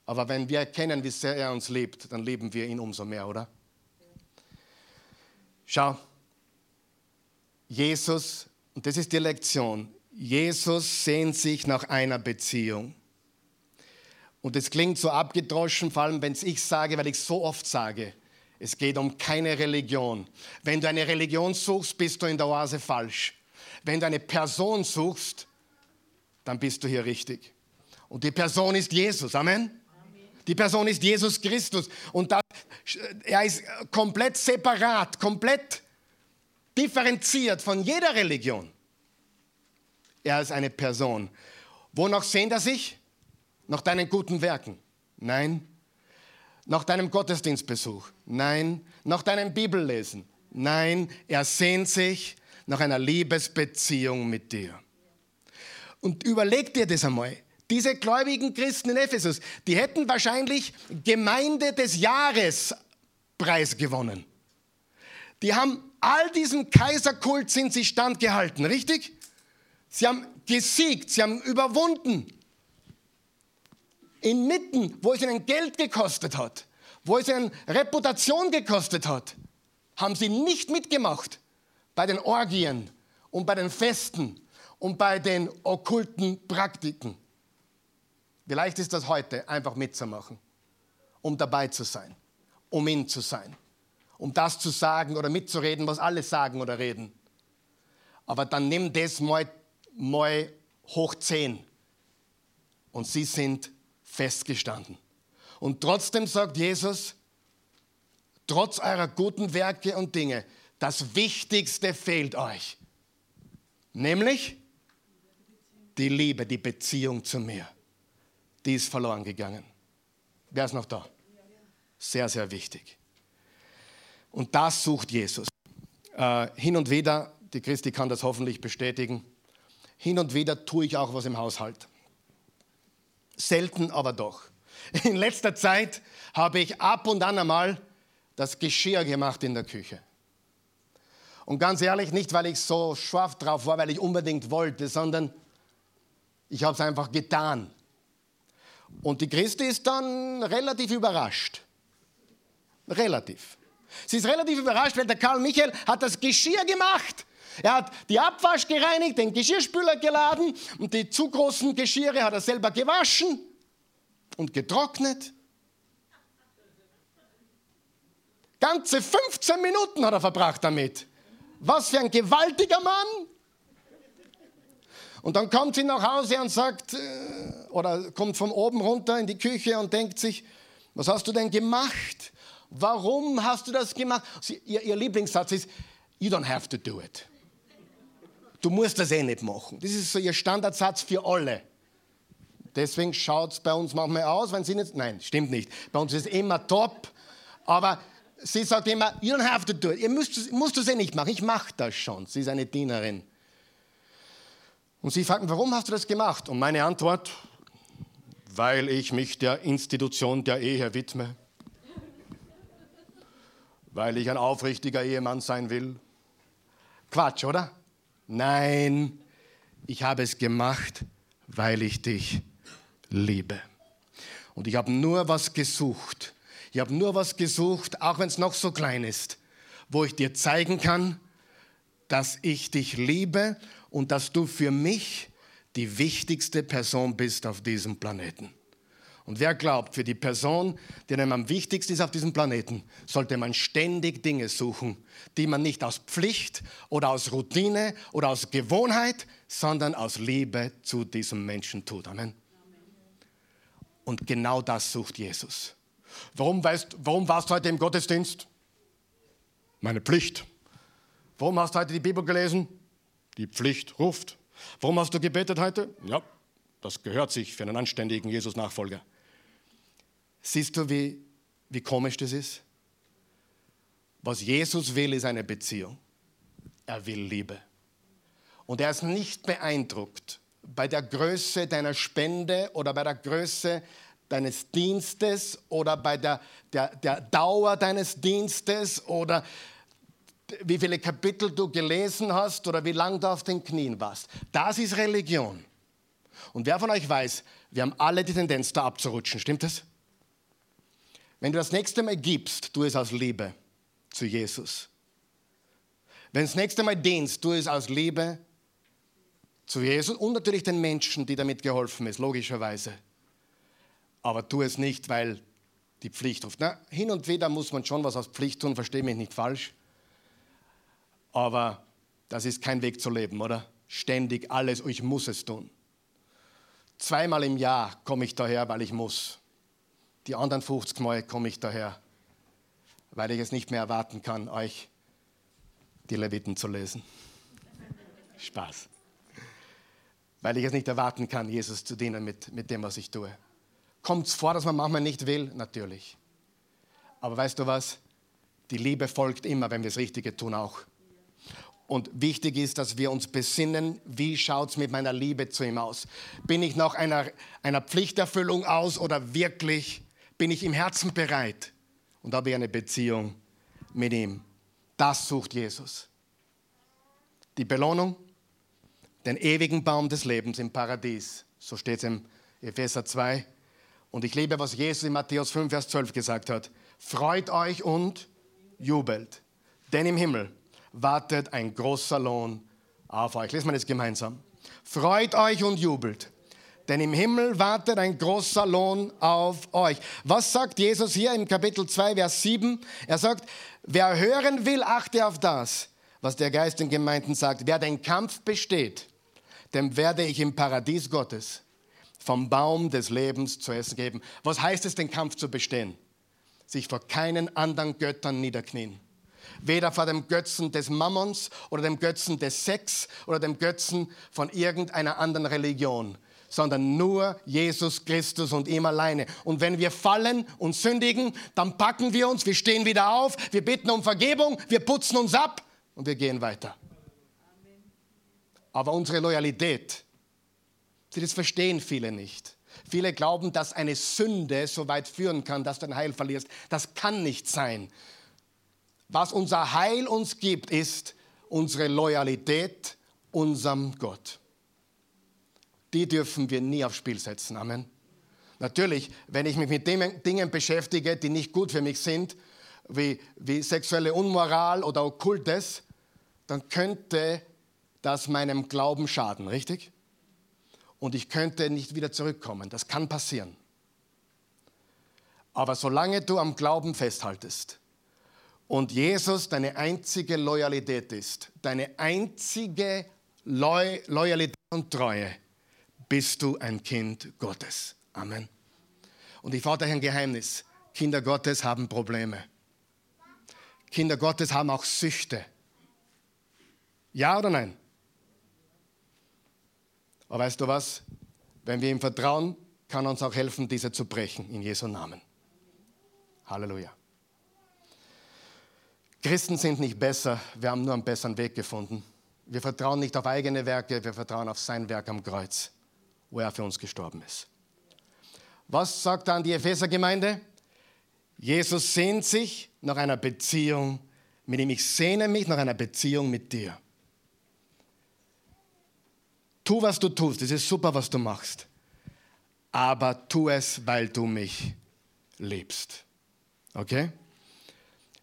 Aber wenn wir erkennen, wie sehr er uns liebt, dann lieben wir ihn umso mehr, oder? Schau, Jesus, und das ist die Lektion, Jesus sehnt sich nach einer Beziehung. Und es klingt so abgedroschen, vor allem wenn es ich sage, weil ich so oft sage, es geht um keine Religion. Wenn du eine Religion suchst, bist du in der Oase falsch. Wenn du eine Person suchst, dann bist du hier richtig. Und die Person ist Jesus. Amen. Die Person ist Jesus Christus. Und das, er ist komplett separat, komplett differenziert von jeder Religion. Er ist eine Person. Wonach sehnt er sich? Nach deinen guten Werken? Nein. Nach deinem Gottesdienstbesuch? Nein. Nach deinem Bibellesen? Nein. Er sehnt sich nach einer Liebesbeziehung mit dir. Und überleg dir das einmal. Diese gläubigen Christen in Ephesus, die hätten wahrscheinlich Gemeinde des Jahres Preis gewonnen. Die haben all diesem Kaiserkult sind sie standgehalten, richtig? Sie haben gesiegt, sie haben überwunden. Inmitten, wo es ihnen Geld gekostet hat, wo es ihnen Reputation gekostet hat, haben sie nicht mitgemacht bei den Orgien und bei den Festen und bei den okkulten Praktiken. Vielleicht ist das heute einfach mitzumachen, um dabei zu sein, um ihn zu sein, um das zu sagen oder mitzureden, was alle sagen oder reden. Aber dann nimm das mal mal hoch 10 und sie sind festgestanden. Und trotzdem sagt Jesus, trotz eurer guten Werke und Dinge, das Wichtigste fehlt euch. Nämlich die Liebe, die Beziehung zu mir. Die ist verloren gegangen. Wer ist noch da? Sehr, sehr wichtig. Und das sucht Jesus. Äh, hin und wieder, die Christi kann das hoffentlich bestätigen, hin und wieder tue ich auch was im Haushalt. Selten, aber doch. *laughs* In letzter Zeit habe ich ab und an einmal das Geschirr gemacht in der Küche. Und ganz ehrlich, nicht weil ich so scharf drauf war, weil ich unbedingt wollte, sondern ich habe es einfach getan. Und die Christi ist dann relativ überrascht. Relativ. Sie ist relativ überrascht, weil der Karl Michael hat das Geschirr gemacht. Er hat die Abwasch gereinigt, den Geschirrspüler geladen und die zu großen Geschirre hat er selber gewaschen und getrocknet. Ganze 15 Minuten hat er verbracht damit. Was für ein gewaltiger Mann. Und dann kommt sie nach Hause und sagt, äh, oder kommt von oben runter in die Küche und denkt sich, was hast du denn gemacht? Warum hast du das gemacht? Sie, ihr, ihr Lieblingssatz ist, you don't have to do it. Du musst das eh nicht machen. Das ist so ihr Standardsatz für alle. Deswegen schaut es bei uns manchmal aus, wenn sie nicht. Nein, stimmt nicht. Bei uns ist es immer top. Aber sie sagt immer, you don't have to do it. Ihr müsst, musst es eh nicht machen. Ich mache das schon. Sie ist eine Dienerin. Und sie fragt, warum hast du das gemacht? Und meine Antwort, weil ich mich der Institution der Ehe widme weil ich ein aufrichtiger Ehemann sein will? Quatsch, oder? Nein, ich habe es gemacht, weil ich dich liebe. Und ich habe nur was gesucht. Ich habe nur was gesucht, auch wenn es noch so klein ist, wo ich dir zeigen kann, dass ich dich liebe und dass du für mich die wichtigste Person bist auf diesem Planeten. Und wer glaubt, für die Person, die einem am wichtigsten ist auf diesem Planeten, sollte man ständig Dinge suchen, die man nicht aus Pflicht oder aus Routine oder aus Gewohnheit, sondern aus Liebe zu diesem Menschen tut. Amen. Und genau das sucht Jesus. Warum, weißt, warum warst du heute im Gottesdienst? Meine Pflicht. Warum hast du heute die Bibel gelesen? Die Pflicht ruft. Warum hast du gebetet heute? Ja, das gehört sich für einen anständigen Jesus-Nachfolger. Siehst du, wie, wie komisch das ist? Was Jesus will, ist eine Beziehung. Er will Liebe. Und er ist nicht beeindruckt bei der Größe deiner Spende oder bei der Größe deines Dienstes oder bei der, der, der Dauer deines Dienstes oder wie viele Kapitel du gelesen hast oder wie lange du auf den Knien warst. Das ist Religion. Und wer von euch weiß, wir haben alle die Tendenz, da abzurutschen. Stimmt das? Wenn du das nächste Mal gibst, tu es aus Liebe zu Jesus. Wenn du das nächste Mal dienst, tu es aus Liebe zu Jesus und natürlich den Menschen, die damit geholfen ist, logischerweise. Aber tu es nicht, weil die Pflicht ruft. Na, hin und wieder muss man schon was aus Pflicht tun, verstehe mich nicht falsch. Aber das ist kein Weg zu leben, oder? Ständig alles, ich muss es tun. Zweimal im Jahr komme ich daher, weil ich muss. Die anderen 50 Mal komme ich daher, weil ich es nicht mehr erwarten kann, euch die Leviten zu lesen. *laughs* Spaß. Weil ich es nicht erwarten kann, Jesus zu dienen mit, mit dem, was ich tue. Kommt es vor, dass man manchmal nicht will? Natürlich. Aber weißt du was? Die Liebe folgt immer, wenn wir das Richtige tun, auch. Und wichtig ist, dass wir uns besinnen, wie schaut es mit meiner Liebe zu ihm aus? Bin ich nach einer, einer Pflichterfüllung aus oder wirklich bin ich im Herzen bereit und habe eine Beziehung mit ihm. Das sucht Jesus. Die Belohnung, den ewigen Baum des Lebens im Paradies. So steht es im Epheser 2. Und ich liebe, was Jesus in Matthäus 5, Vers 12 gesagt hat. Freut euch und jubelt, denn im Himmel wartet ein großer Lohn auf euch. Lesen wir das gemeinsam. Freut euch und jubelt, denn im Himmel wartet ein großer Lohn auf euch. Was sagt Jesus hier im Kapitel 2, Vers 7? Er sagt, wer hören will, achte auf das, was der Geist den Gemeinden sagt. Wer den Kampf besteht, dem werde ich im Paradies Gottes vom Baum des Lebens zu essen geben. Was heißt es, den Kampf zu bestehen? Sich vor keinen anderen Göttern niederknien. Weder vor dem Götzen des Mammons oder dem Götzen des Sex oder dem Götzen von irgendeiner anderen Religion, sondern nur Jesus Christus und ihm alleine. Und wenn wir fallen und sündigen, dann packen wir uns, wir stehen wieder auf, wir bitten um Vergebung, wir putzen uns ab und wir gehen weiter. Aber unsere Loyalität, das verstehen viele nicht. Viele glauben, dass eine Sünde so weit führen kann, dass du dein Heil verlierst. Das kann nicht sein. Was unser Heil uns gibt, ist unsere Loyalität unserem Gott. Die dürfen wir nie aufs Spiel setzen. Amen. Natürlich, wenn ich mich mit Dingen beschäftige, die nicht gut für mich sind, wie, wie sexuelle Unmoral oder Okkultes, dann könnte das meinem Glauben schaden, richtig? Und ich könnte nicht wieder zurückkommen. Das kann passieren. Aber solange du am Glauben festhaltest und Jesus deine einzige Loyalität ist, deine einzige Loy Loyalität und Treue, bist du ein Kind Gottes. Amen. Und ich fordere ein Geheimnis. Kinder Gottes haben Probleme. Kinder Gottes haben auch Süchte. Ja oder nein? Aber weißt du was? Wenn wir ihm vertrauen, kann er uns auch helfen, diese zu brechen, in Jesu Namen. Halleluja. Christen sind nicht besser, wir haben nur einen besseren Weg gefunden. Wir vertrauen nicht auf eigene Werke, wir vertrauen auf sein Werk am Kreuz, wo er für uns gestorben ist. Was sagt dann die Epheser-Gemeinde? Jesus sehnt sich nach einer Beziehung mit ihm. Ich sehne mich nach einer Beziehung mit dir. Tu, was du tust. Es ist super, was du machst. Aber tu es, weil du mich liebst. Okay?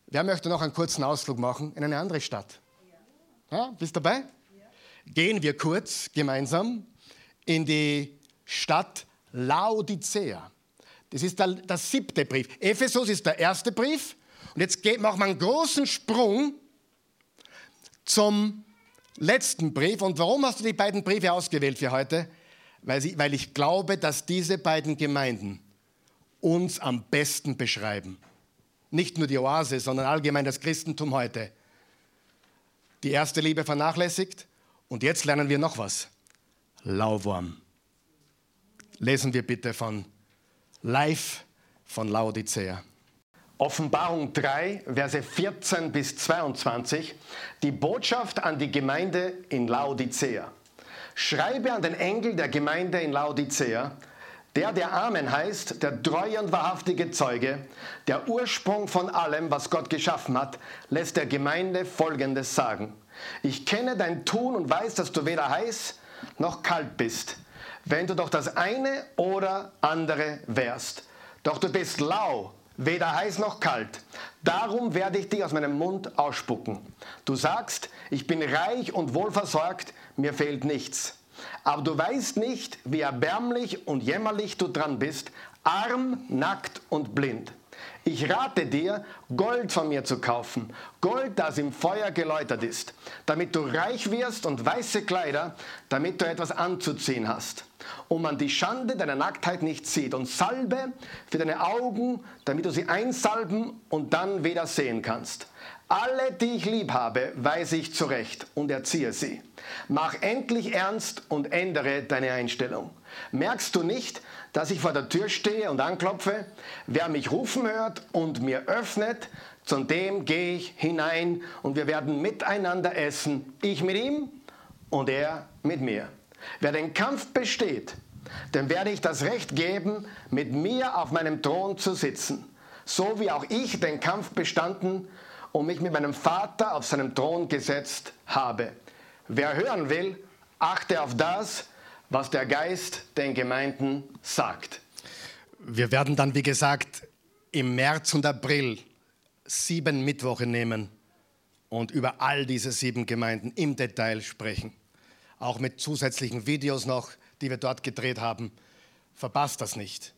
Wer möchte noch einen kurzen Ausflug machen in eine andere Stadt? Ja, bist dabei? Gehen wir kurz gemeinsam in die Stadt Laodicea. Das ist der, der siebte Brief. Ephesus ist der erste Brief. Und jetzt geht, machen wir einen großen Sprung zum letzten Brief. Und warum hast du die beiden Briefe ausgewählt für heute? Weil, sie, weil ich glaube, dass diese beiden Gemeinden uns am besten beschreiben. Nicht nur die Oase, sondern allgemein das Christentum heute. Die erste Liebe vernachlässigt und jetzt lernen wir noch was. Lauwarm. Lesen wir bitte von Live von Laodicea. Offenbarung 3, Verse 14 bis 22, die Botschaft an die Gemeinde in Laodicea. Schreibe an den Engel der Gemeinde in Laodicea, der, der Amen heißt, der treue und wahrhaftige Zeuge, der Ursprung von allem, was Gott geschaffen hat, lässt der Gemeinde Folgendes sagen. Ich kenne dein Tun und weiß, dass du weder heiß noch kalt bist. Wenn du doch das eine oder andere wärst. Doch du bist lau weder heiß noch kalt. Darum werde ich dich aus meinem Mund ausspucken. Du sagst, ich bin reich und wohlversorgt, mir fehlt nichts. Aber du weißt nicht, wie erbärmlich und jämmerlich du dran bist, arm, nackt und blind. Ich rate dir, Gold von mir zu kaufen, Gold, das im Feuer geläutert ist, damit du reich wirst und weiße Kleider, damit du etwas anzuziehen hast, und man die Schande deiner Nacktheit nicht sieht, und Salbe für deine Augen, damit du sie einsalben und dann wieder sehen kannst. Alle, die ich lieb habe, weise ich zurecht und erziehe sie. Mach endlich ernst und ändere deine Einstellung. Merkst du nicht, dass ich vor der Tür stehe und anklopfe? Wer mich rufen hört und mir öffnet, zu dem gehe ich hinein und wir werden miteinander essen, ich mit ihm und er mit mir. Wer den Kampf besteht, dem werde ich das Recht geben, mit mir auf meinem Thron zu sitzen, so wie auch ich den Kampf bestanden und mich mit meinem Vater auf seinem Thron gesetzt habe. Wer hören will, achte auf das, was der Geist den Gemeinden sagt. Wir werden dann, wie gesagt, im März und April sieben Mittwoche nehmen und über all diese sieben Gemeinden im Detail sprechen. Auch mit zusätzlichen Videos noch, die wir dort gedreht haben. Verpasst das nicht.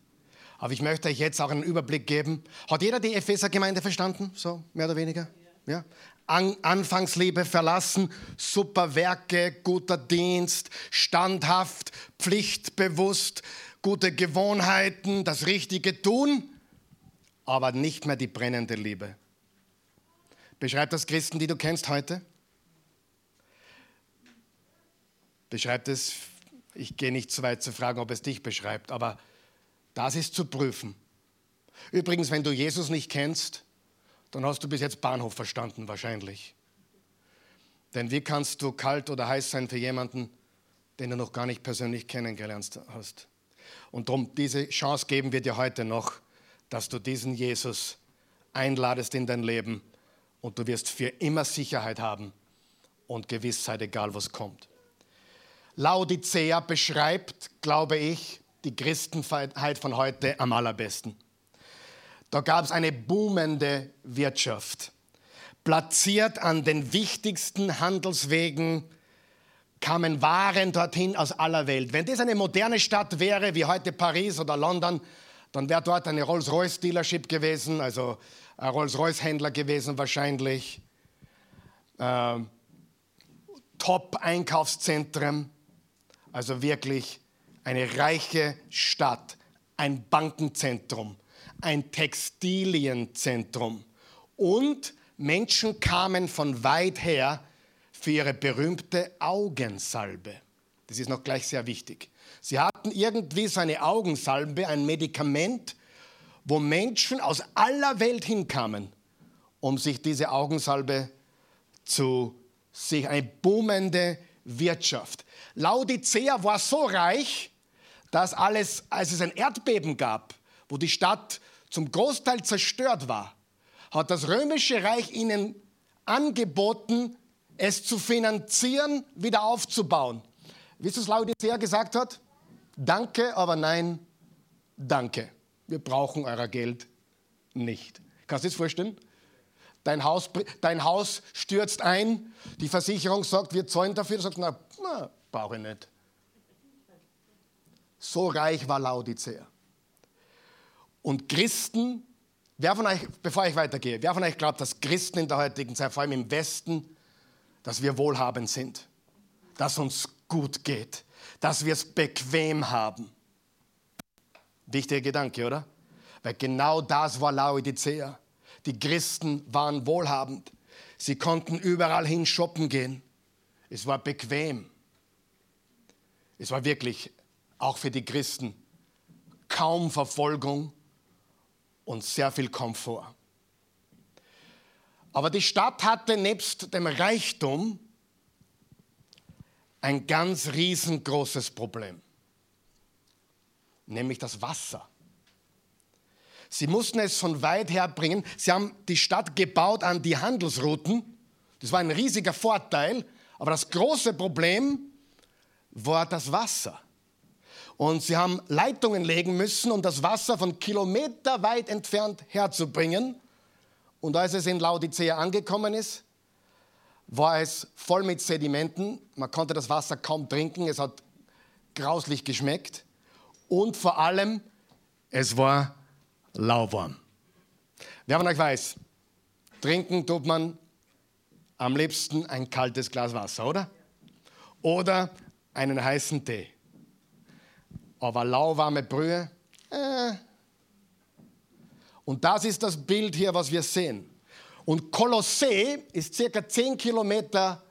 Aber ich möchte euch jetzt auch einen Überblick geben. Hat jeder die Epheser-Gemeinde verstanden? So, mehr oder weniger? Ja. An Anfangsliebe verlassen, super Werke, guter Dienst, standhaft, pflichtbewusst, gute Gewohnheiten, das Richtige tun, aber nicht mehr die brennende Liebe. Beschreibt das Christen, die du kennst heute? Beschreibt es, ich gehe nicht zu weit zu fragen, ob es dich beschreibt, aber das ist zu prüfen. Übrigens, wenn du Jesus nicht kennst, dann hast du bis jetzt Bahnhof verstanden wahrscheinlich. Denn wie kannst du kalt oder heiß sein für jemanden, den du noch gar nicht persönlich kennengelernt hast? Und darum, diese Chance geben wir dir heute noch, dass du diesen Jesus einladest in dein Leben und du wirst für immer Sicherheit haben und Gewissheit, egal was kommt. Laodicea beschreibt, glaube ich, die Christenheit von heute am allerbesten. Da gab es eine boomende Wirtschaft. Platziert an den wichtigsten Handelswegen kamen Waren dorthin aus aller Welt. Wenn das eine moderne Stadt wäre, wie heute Paris oder London, dann wäre dort eine Rolls-Royce-Dealership gewesen, also ein Rolls-Royce-Händler gewesen wahrscheinlich. Äh, Top-Einkaufszentren, also wirklich eine reiche Stadt, ein Bankenzentrum, ein Textilienzentrum. Und Menschen kamen von weit her für ihre berühmte Augensalbe. Das ist noch gleich sehr wichtig. Sie hatten irgendwie so eine Augensalbe, ein Medikament, wo Menschen aus aller Welt hinkamen, um sich diese Augensalbe zu sich eine boomende Wirtschaft. Laodicea war so reich, dass alles, als es ein Erdbeben gab, wo die Stadt zum Großteil zerstört war, hat das römische Reich ihnen angeboten, es zu finanzieren, wieder aufzubauen. Wie es Laodicea gesagt hat? Danke, aber nein, danke. Wir brauchen euer Geld nicht. Kannst du dir das vorstellen? Dein Haus, dein Haus stürzt ein, die Versicherung sagt, wir zahlen dafür, du sagst, na, na brauche ich nicht. So reich war Laodicea. Und Christen, wer von euch, bevor ich weitergehe, wer von euch glaubt, dass Christen in der heutigen Zeit, vor allem im Westen, dass wir wohlhabend sind, dass uns gut geht, dass wir es bequem haben? Wichtiger Gedanke, oder? Weil genau das war Laodicea. Die Christen waren wohlhabend. Sie konnten überall hin shoppen gehen. Es war bequem. Es war wirklich auch für die Christen kaum Verfolgung und sehr viel Komfort. Aber die Stadt hatte nebst dem Reichtum ein ganz riesengroßes Problem, nämlich das Wasser. Sie mussten es von weit her bringen. Sie haben die Stadt gebaut an die Handelsrouten. Das war ein riesiger Vorteil. Aber das große Problem war das Wasser. Und sie haben Leitungen legen müssen, um das Wasser von Kilometer weit entfernt herzubringen. Und als es in Laodicea angekommen ist, war es voll mit Sedimenten. Man konnte das Wasser kaum trinken. Es hat grauslich geschmeckt. Und vor allem, es war lauwarm. Wer von euch weiß, trinken tut man am liebsten ein kaltes Glas Wasser, oder? Oder einen heißen Tee aber lauwarme Brühe. Äh. Und das ist das Bild hier, was wir sehen. Und Kolossee ist circa 10 Kilometer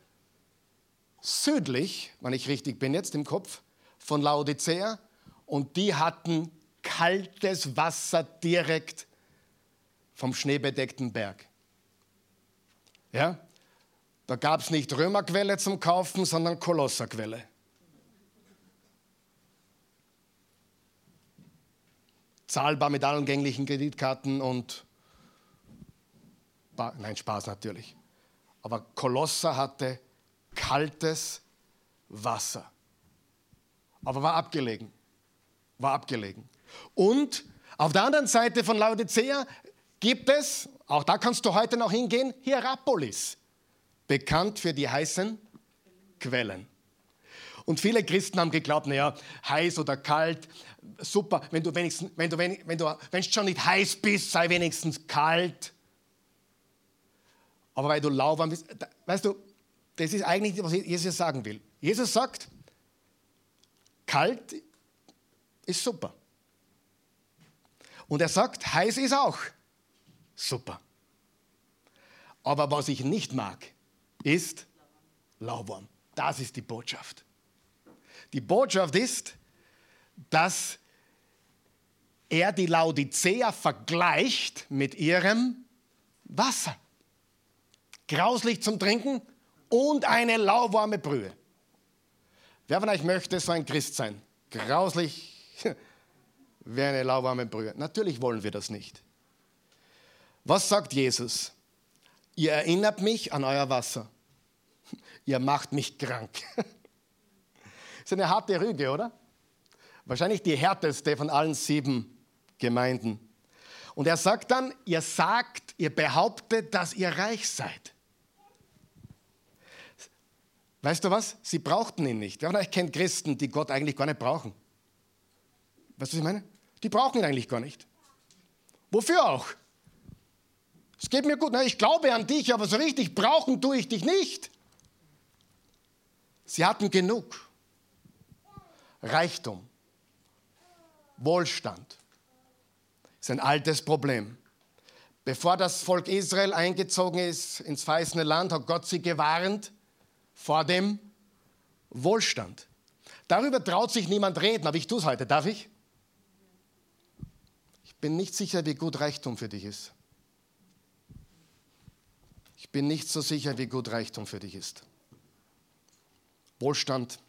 südlich, wenn ich richtig bin jetzt im Kopf, von Laodicea. Und die hatten kaltes Wasser direkt vom schneebedeckten Berg. Ja? Da gab es nicht Römerquelle zum Kaufen, sondern Kolosserquelle. Zahlbar mit allen gänglichen Kreditkarten und nein, Spaß natürlich. Aber Kolosser hatte kaltes Wasser. Aber war abgelegen. War abgelegen. Und auf der anderen Seite von Laodicea gibt es, auch da kannst du heute noch hingehen, Hierapolis. Bekannt für die heißen Quellen. Und viele Christen haben geglaubt, naja, heiß oder kalt, super, wenn du wenigstens, wenn du, wenn wenn du schon nicht heiß bist, sei wenigstens kalt. aber weil du lauwarm bist. Weißt du, das ist eigentlich, was Jesus sagen will. Jesus sagt, kalt ist super. Und er sagt, heiß ist auch super. Aber was ich nicht mag, ist lauwarm. Das ist die Botschaft. Die Botschaft ist, dass er die Laodicea vergleicht mit ihrem Wasser. Grauslich zum Trinken und eine lauwarme Brühe. Wer von euch möchte so ein Christ sein? Grauslich *laughs* wie eine lauwarme Brühe. Natürlich wollen wir das nicht. Was sagt Jesus? Ihr erinnert mich an euer Wasser. Ihr macht mich krank. *laughs* Ist eine harte Rüge, oder? Wahrscheinlich die härteste von allen sieben Gemeinden. Und er sagt dann, ihr sagt, ihr behauptet, dass ihr reich seid. Weißt du was? Sie brauchten ihn nicht. Wer von euch kennt Christen, die Gott eigentlich gar nicht brauchen? Weißt du, was ich meine? Die brauchen ihn eigentlich gar nicht. Wofür auch? Es geht mir gut. Na, ich glaube an dich, aber so richtig brauchen tue ich dich nicht. Sie hatten genug. Reichtum, Wohlstand ist ein altes Problem. Bevor das Volk Israel eingezogen ist ins verheißene Land, hat Gott sie gewarnt vor dem Wohlstand. Darüber traut sich niemand reden, aber ich tue es heute. Darf ich? Ich bin nicht sicher, wie gut Reichtum für dich ist. Ich bin nicht so sicher, wie gut Reichtum für dich ist. Wohlstand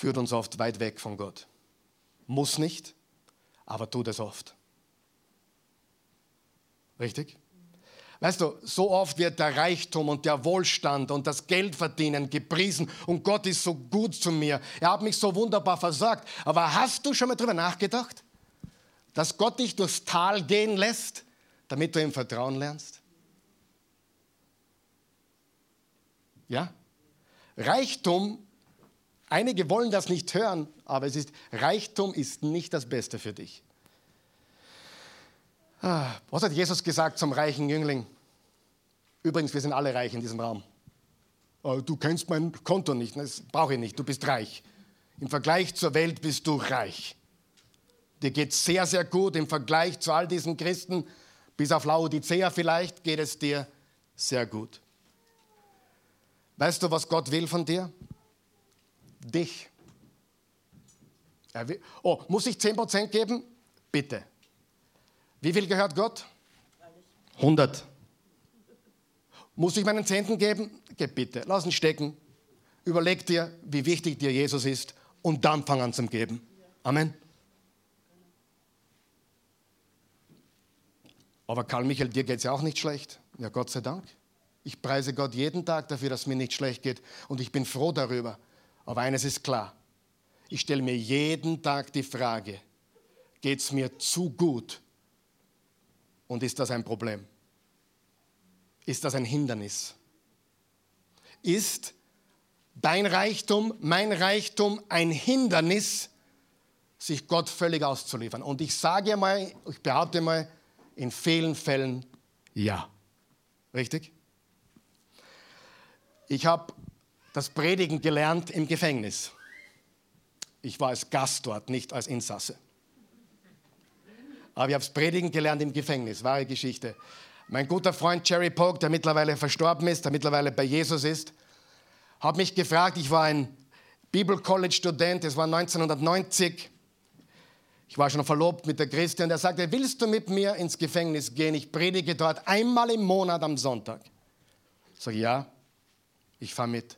führt uns oft weit weg von Gott. Muss nicht, aber tut es oft. Richtig? Weißt du, so oft wird der Reichtum und der Wohlstand und das Geldverdienen gepriesen und Gott ist so gut zu mir. Er hat mich so wunderbar versorgt. Aber hast du schon mal darüber nachgedacht, dass Gott dich durchs Tal gehen lässt, damit du ihm Vertrauen lernst? Ja? Reichtum, einige wollen das nicht hören, aber es ist, Reichtum ist nicht das Beste für dich. Ah, was hat Jesus gesagt zum reichen Jüngling? Übrigens, wir sind alle reich in diesem Raum. Ah, du kennst mein Konto nicht, das brauche ich nicht, du bist reich. Im Vergleich zur Welt bist du reich. Dir geht es sehr, sehr gut im Vergleich zu all diesen Christen, bis auf Laodicea vielleicht, geht es dir sehr gut. Weißt du, was Gott will von dir? Dich. Will, oh, muss ich 10% geben? Bitte. Wie viel gehört Gott? 100. Muss ich meinen Zehnten geben? Gib bitte. Lass ihn stecken. Überleg dir, wie wichtig dir Jesus ist und dann fang an zum Geben. Amen. Aber Karl Michael, dir geht es ja auch nicht schlecht. Ja, Gott sei Dank. Ich preise Gott jeden Tag dafür, dass mir nicht schlecht geht und ich bin froh darüber. Aber eines ist klar, ich stelle mir jeden Tag die Frage, geht es mir zu gut und ist das ein Problem? Ist das ein Hindernis? Ist dein Reichtum, mein Reichtum ein Hindernis, sich Gott völlig auszuliefern? Und ich sage mal, ich behaupte mal, in vielen Fällen ja. Richtig? Ich habe das Predigen gelernt im Gefängnis. Ich war als Gast dort, nicht als Insasse. Aber ich habe das Predigen gelernt im Gefängnis, wahre Geschichte. Mein guter Freund Jerry Polk, der mittlerweile verstorben ist, der mittlerweile bei Jesus ist, hat mich gefragt, ich war ein Bibel-College-Student, es war 1990. Ich war schon verlobt mit der Christin und er sagte, willst du mit mir ins Gefängnis gehen? Ich predige dort einmal im Monat am Sonntag. Ich sage, ja ich fahre mit.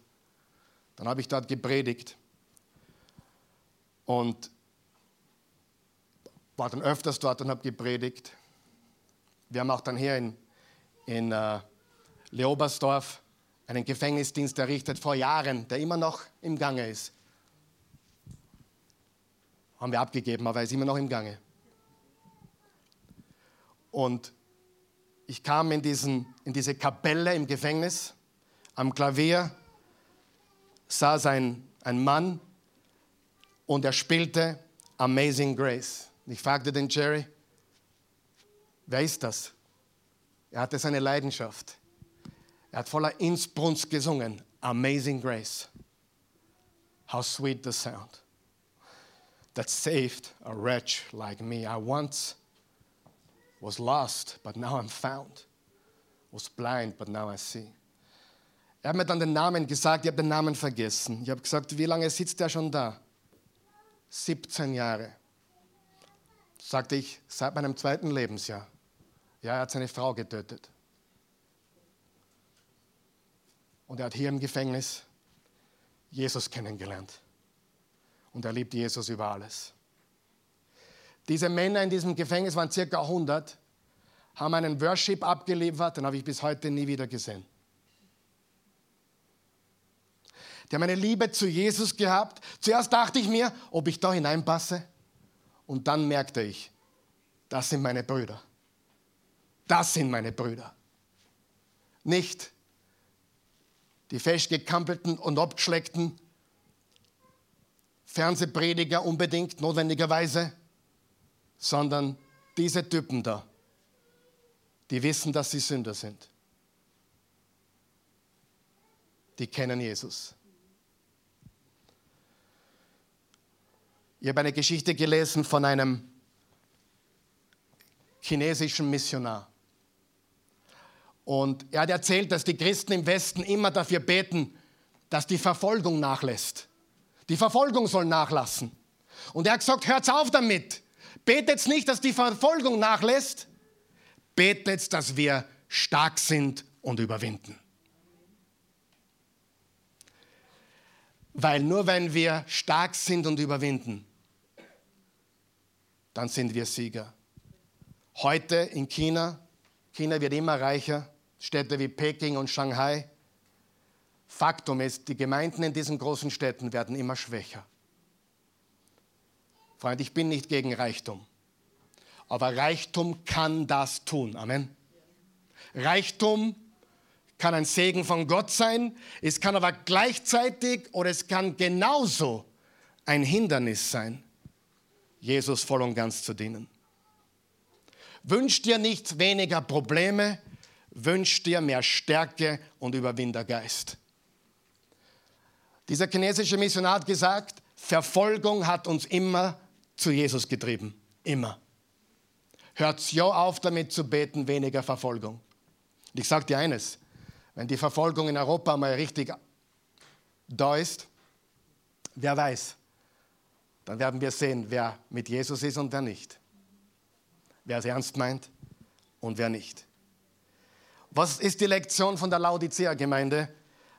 Dann habe ich dort gepredigt und war dann öfters dort und habe gepredigt. Wir haben auch dann hier in, in uh, Leobersdorf einen Gefängnisdienst errichtet vor Jahren, der immer noch im Gange ist. Haben wir abgegeben, aber er ist immer noch im Gange. Und ich kam in, diesen, in diese Kapelle im Gefängnis am Klavier saß ein, ein Mann und er spielte Amazing Grace. Ich fragte den Jerry, wer ist das? Er hatte seine Leidenschaft. Er hat voller Inbrunst gesungen. Amazing Grace. How sweet the sound that saved a wretch like me. I once was lost, but now I'm found. Was blind, but now I see. Er hat mir dann den Namen gesagt, ich habe den Namen vergessen. Ich habe gesagt, wie lange sitzt er schon da? 17 Jahre. Sagte ich, seit meinem zweiten Lebensjahr. Ja, er hat seine Frau getötet. Und er hat hier im Gefängnis Jesus kennengelernt. Und er liebt Jesus über alles. Diese Männer in diesem Gefängnis waren circa 100, haben einen Worship abgeliefert, den habe ich bis heute nie wieder gesehen. Die haben eine Liebe zu Jesus gehabt. Zuerst dachte ich mir, ob ich da hineinpasse. Und dann merkte ich, das sind meine Brüder. Das sind meine Brüder. Nicht die festgekampelten und abgeschleckten Fernsehprediger unbedingt, notwendigerweise, sondern diese Typen da, die wissen, dass sie Sünder sind. Die kennen Jesus. Ich habe eine Geschichte gelesen von einem chinesischen Missionar. Und er hat erzählt, dass die Christen im Westen immer dafür beten, dass die Verfolgung nachlässt. Die Verfolgung soll nachlassen. Und er hat gesagt, hört auf damit. Betet nicht, dass die Verfolgung nachlässt. Betet, dass wir stark sind und überwinden. Weil nur wenn wir stark sind und überwinden, dann sind wir Sieger. Heute in China, China wird immer reicher, Städte wie Peking und Shanghai, Faktum ist, die Gemeinden in diesen großen Städten werden immer schwächer. Freund, ich bin nicht gegen Reichtum, aber Reichtum kann das tun. Amen. Reichtum kann ein Segen von Gott sein, es kann aber gleichzeitig oder es kann genauso ein Hindernis sein, Jesus voll und ganz zu dienen. Wünsch dir nicht weniger Probleme, wünsch dir mehr Stärke und Überwindergeist. Dieser chinesische Missionar hat gesagt, Verfolgung hat uns immer zu Jesus getrieben. Immer. Hört ja auf damit zu beten, weniger Verfolgung. Und ich sage dir eines, wenn die Verfolgung in Europa mal richtig da ist, wer weiß, dann werden wir sehen, wer mit Jesus ist und wer nicht. Wer es ernst meint und wer nicht. Was ist die Lektion von der Laodicea-Gemeinde?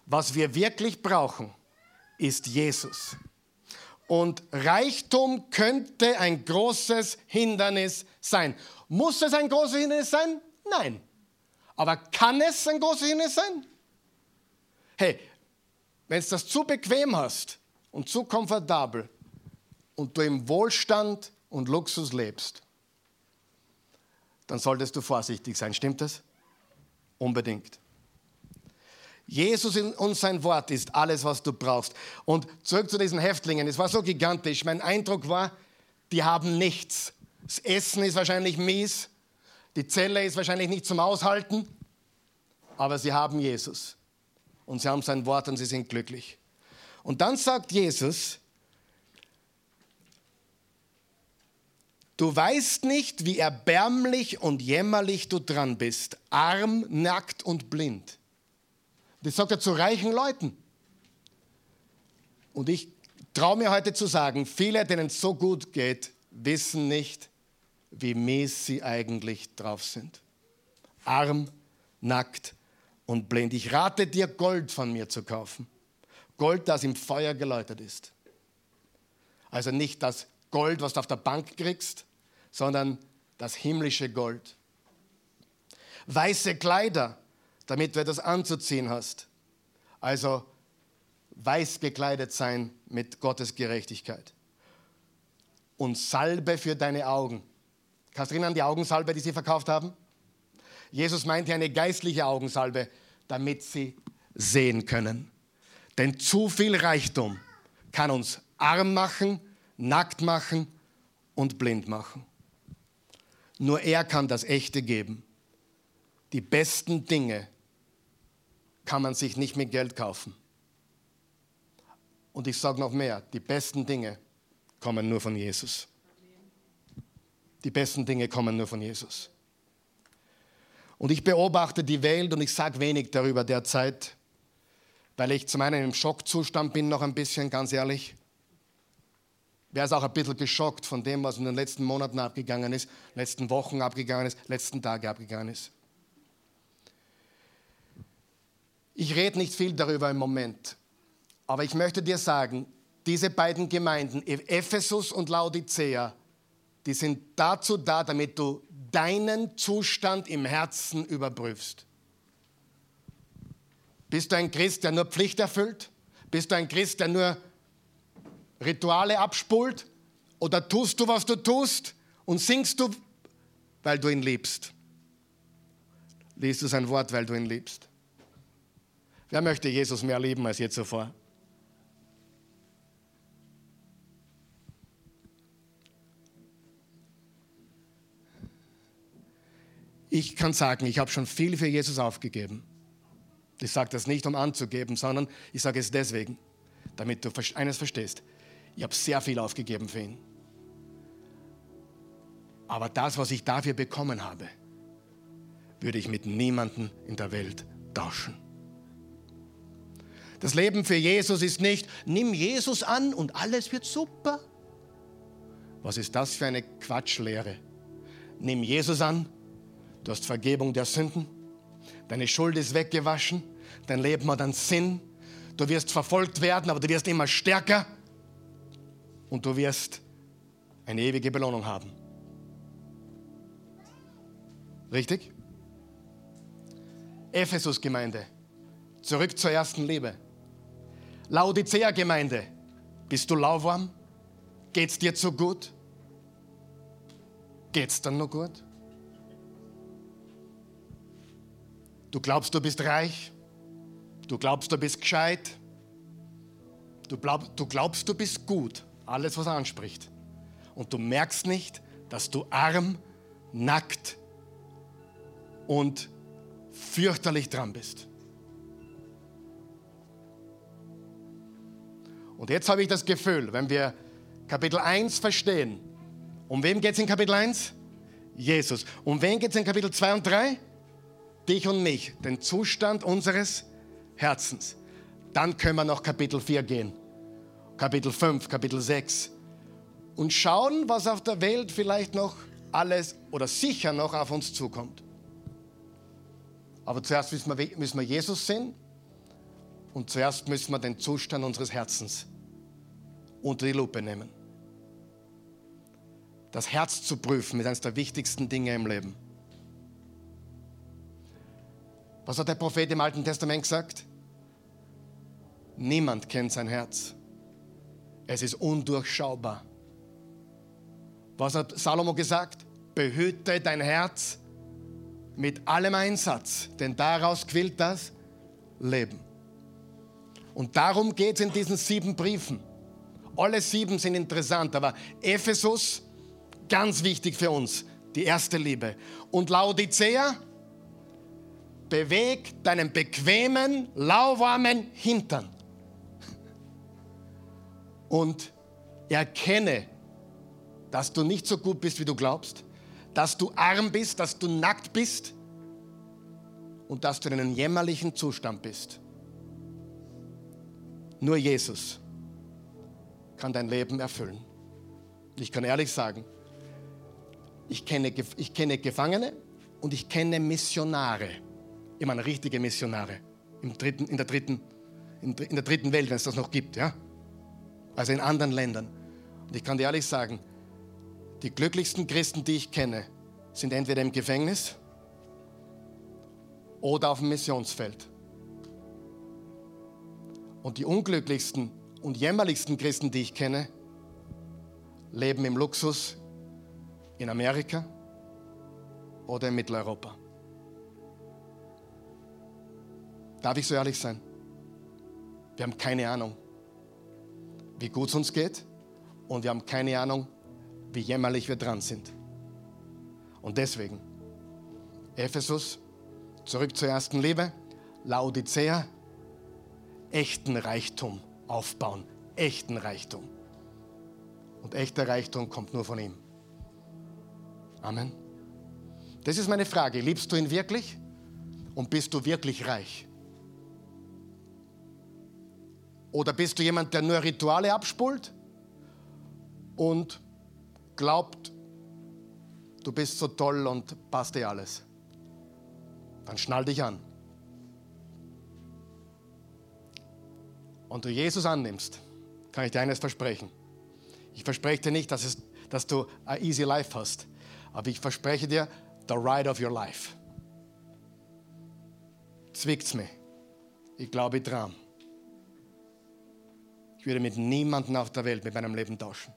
Was wir wirklich brauchen, ist Jesus. Und Reichtum könnte ein großes Hindernis sein. Muss es ein großes Hindernis sein? Nein. Aber kann es ein großes Hindernis sein? Hey, wenn du das zu bequem hast und zu komfortabel und du im Wohlstand und Luxus lebst, dann solltest du vorsichtig sein. Stimmt das? Unbedingt. Jesus und sein Wort ist alles, was du brauchst. Und zurück zu diesen Häftlingen. Es war so gigantisch. Mein Eindruck war, die haben nichts. Das Essen ist wahrscheinlich mies. Die Zelle ist wahrscheinlich nicht zum Aushalten. Aber sie haben Jesus. Und sie haben sein Wort und sie sind glücklich. Und dann sagt Jesus, Du weißt nicht, wie erbärmlich und jämmerlich du dran bist, arm, nackt und blind. Das sagt er zu reichen Leuten. Und ich traue mir heute zu sagen, viele, denen es so gut geht, wissen nicht, wie mies sie eigentlich drauf sind. Arm, nackt und blind. Ich rate dir, Gold von mir zu kaufen. Gold, das im Feuer geläutert ist. Also nicht das Gold, was du auf der Bank kriegst, sondern das himmlische Gold. Weiße Kleider, damit du etwas anzuziehen hast. Also weiß gekleidet sein mit Gottes Gerechtigkeit. Und Salbe für deine Augen. Kannst du erinnern die Augensalbe, die sie verkauft haben? Jesus meinte eine geistliche Augensalbe, damit sie sehen können. Denn zu viel Reichtum kann uns arm machen, nackt machen und blind machen. Nur er kann das Echte geben Die besten Dinge kann man sich nicht mit Geld kaufen. Und ich sage noch mehr, die besten Dinge kommen nur von Jesus. Die besten Dinge kommen nur von Jesus. Und ich beobachte die Welt und ich sage wenig darüber derzeit, weil ich zum einen im Schockzustand bin, noch ein bisschen, ganz ehrlich. Wer ist auch ein bisschen geschockt von dem, was in den letzten Monaten abgegangen ist, letzten Wochen abgegangen ist, letzten Tagen abgegangen ist. Ich rede nicht viel darüber im Moment, aber ich möchte dir sagen, diese beiden Gemeinden, Ephesus und Laodicea, die sind dazu da, damit du deinen Zustand im Herzen überprüfst. Bist du ein Christ, der nur Pflicht erfüllt? Bist du ein Christ, der nur Rituale abspult? Oder tust du, was du tust und singst du, weil du ihn liebst? Liest du sein Wort, weil du ihn liebst? Wer möchte Jesus mehr lieben als je zuvor? Ich kann sagen, ich habe schon viel für Jesus aufgegeben. Ich sage das nicht, um anzugeben, sondern ich sage es deswegen, damit du eines verstehst. Ich habe sehr viel aufgegeben für ihn. Aber das, was ich dafür bekommen habe, würde ich mit niemandem in der Welt tauschen. Das Leben für Jesus ist nicht, nimm Jesus an und alles wird super. Was ist das für eine Quatschlehre? Nimm Jesus an Du hast Vergebung der Sünden. Deine Schuld ist weggewaschen. Dein Leben hat einen Sinn. Du wirst verfolgt werden, aber du wirst immer stärker. Und du wirst eine ewige Belohnung haben. Richtig? Ephesus-Gemeinde. Zurück zur ersten Liebe. Laodicea-Gemeinde. Bist du lauwarm? Geht's dir zu gut? Geht's dann nur gut? Du glaubst, du bist reich. Du glaubst, du bist gescheit. Du, glaub, du glaubst, du bist gut. Alles, was er anspricht. Und du merkst nicht, dass du arm, nackt und fürchterlich dran bist. Und jetzt habe ich das Gefühl, wenn wir Kapitel 1 verstehen, um wem geht es in Kapitel 1? Jesus. Um wen geht es in Kapitel 2 und 3? dich und mich, den Zustand unseres Herzens. Dann können wir noch Kapitel 4 gehen, Kapitel 5, Kapitel 6 und schauen, was auf der Welt vielleicht noch alles oder sicher noch auf uns zukommt. Aber zuerst müssen wir, müssen wir Jesus sehen und zuerst müssen wir den Zustand unseres Herzens unter die Lupe nehmen. Das Herz zu prüfen ist eines der wichtigsten Dinge im Leben. Was hat der Prophet im Alten Testament gesagt? Niemand kennt sein Herz. Es ist undurchschaubar. Was hat Salomo gesagt? Behüte dein Herz mit allem Einsatz, denn daraus quillt das Leben. Und darum geht es in diesen sieben Briefen. Alle sieben sind interessant, aber Ephesus, ganz wichtig für uns, die erste Liebe. Und Laodicea, beweg deinen bequemen, lauwarmen Hintern und erkenne, dass du nicht so gut bist, wie du glaubst, dass du arm bist, dass du nackt bist und dass du in einem jämmerlichen Zustand bist. Nur Jesus kann dein Leben erfüllen. Ich kann ehrlich sagen, ich kenne, ich kenne Gefangene und ich kenne Missionare ich meine richtige Missionare im dritten, in, der dritten, in, der dritten Welt, wenn es das noch gibt, ja? Also in anderen Ländern. Und ich kann dir ehrlich sagen, die glücklichsten Christen, die ich kenne, sind entweder im Gefängnis oder auf dem Missionsfeld. Und die unglücklichsten und jämmerlichsten Christen, die ich kenne, leben im Luxus in Amerika oder in Mitteleuropa. Darf ich so ehrlich sein? Wir haben keine Ahnung, wie gut es uns geht und wir haben keine Ahnung, wie jämmerlich wir dran sind. Und deswegen, Ephesus, Zurück zur ersten Liebe. Laodicea. Echten Reichtum aufbauen. Echten Reichtum. Und echter Reichtum kommt nur von ihm. Amen. Das ist meine Frage. Liebst du ihn wirklich? Und bist du wirklich reich? Oder bist du jemand, der nur Rituale abspult und glaubt, du bist so toll und passt dir alles? Dann schnall dich an. Und du Jesus annimmst, kann ich dir eines versprechen. Ich verspreche dir nicht, dass, es, dass du ein easy life hast, aber ich verspreche dir the ride of your life. Zwickt's mich. Ich glaube dran. Ich würde mit niemandem auf der Welt mit meinem Leben tauschen.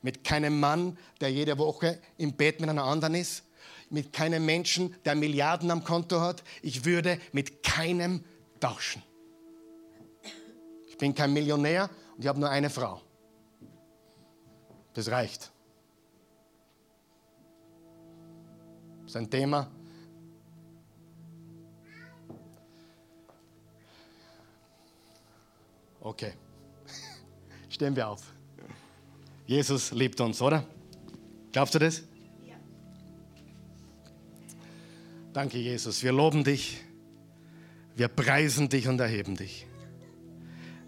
Mit keinem Mann, der jede Woche im Bett mit einer anderen ist. Mit keinem Menschen, der Milliarden am Konto hat. Ich würde mit keinem tauschen. Ich bin kein Millionär und ich habe nur eine Frau. Das reicht. Das ist ein Thema. Okay. Stehen wir auf. Jesus liebt uns, oder? Glaubst du das? Ja. Danke, Jesus. Wir loben dich. Wir preisen dich und erheben dich.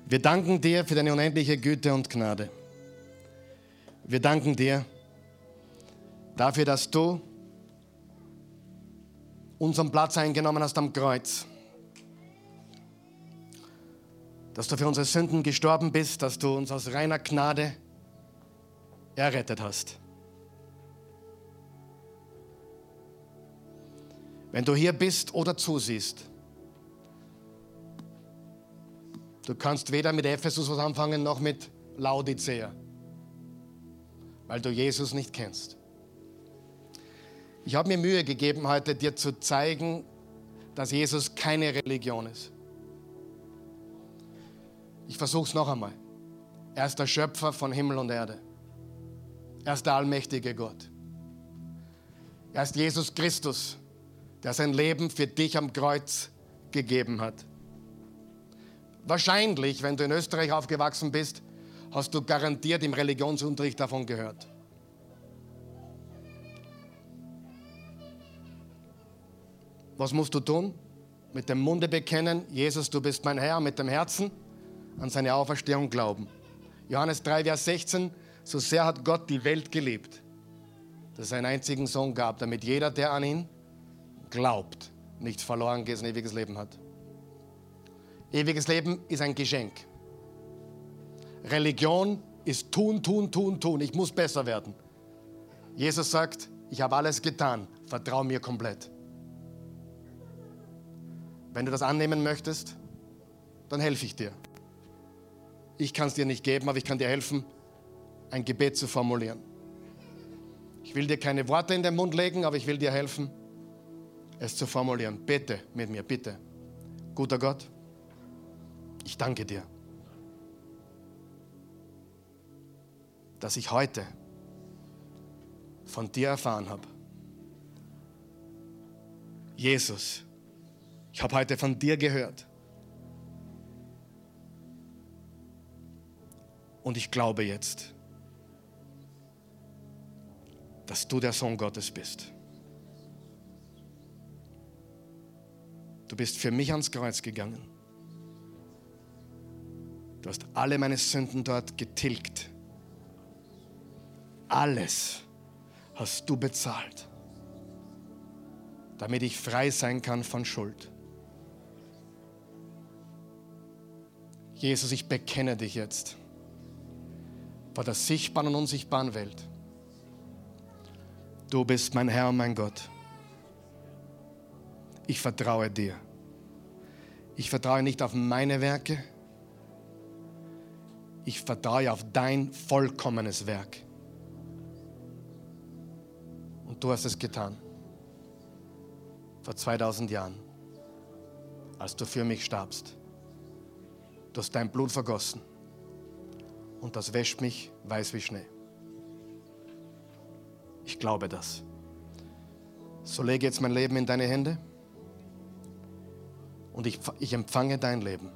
Wir danken dir für deine unendliche Güte und Gnade. Wir danken dir dafür, dass du unseren Platz eingenommen hast am Kreuz dass du für unsere Sünden gestorben bist, dass du uns aus reiner Gnade errettet hast. Wenn du hier bist oder zusiehst, du kannst weder mit Ephesus was anfangen noch mit Laodicea, weil du Jesus nicht kennst. Ich habe mir Mühe gegeben, heute dir zu zeigen, dass Jesus keine Religion ist. Ich versuche es noch einmal. Er ist der Schöpfer von Himmel und Erde. Er ist der allmächtige Gott. Er ist Jesus Christus, der sein Leben für dich am Kreuz gegeben hat. Wahrscheinlich, wenn du in Österreich aufgewachsen bist, hast du garantiert im Religionsunterricht davon gehört. Was musst du tun? Mit dem Munde bekennen, Jesus, du bist mein Herr, mit dem Herzen an seine Auferstehung glauben. Johannes 3, Vers 16, so sehr hat Gott die Welt geliebt, dass es einen einzigen Sohn gab, damit jeder, der an ihn glaubt, nicht verloren geht, ein ewiges Leben hat. Ewiges Leben ist ein Geschenk. Religion ist tun, tun, tun, tun. Ich muss besser werden. Jesus sagt, ich habe alles getan, vertrau mir komplett. Wenn du das annehmen möchtest, dann helfe ich dir. Ich kann es dir nicht geben, aber ich kann dir helfen, ein Gebet zu formulieren. Ich will dir keine Worte in den Mund legen, aber ich will dir helfen, es zu formulieren. Bitte mit mir, bitte. Guter Gott, ich danke dir, dass ich heute von dir erfahren habe. Jesus, ich habe heute von dir gehört. Und ich glaube jetzt, dass du der Sohn Gottes bist. Du bist für mich ans Kreuz gegangen. Du hast alle meine Sünden dort getilgt. Alles hast du bezahlt, damit ich frei sein kann von Schuld. Jesus, ich bekenne dich jetzt vor der sichtbaren und unsichtbaren Welt. Du bist mein Herr und mein Gott. Ich vertraue dir. Ich vertraue nicht auf meine Werke. Ich vertraue auf dein vollkommenes Werk. Und du hast es getan. Vor 2000 Jahren, als du für mich starbst. Du hast dein Blut vergossen und das wäscht mich weiß wie Schnee. Ich glaube das. So lege jetzt mein Leben in deine Hände. und ich, ich empfange dein Leben.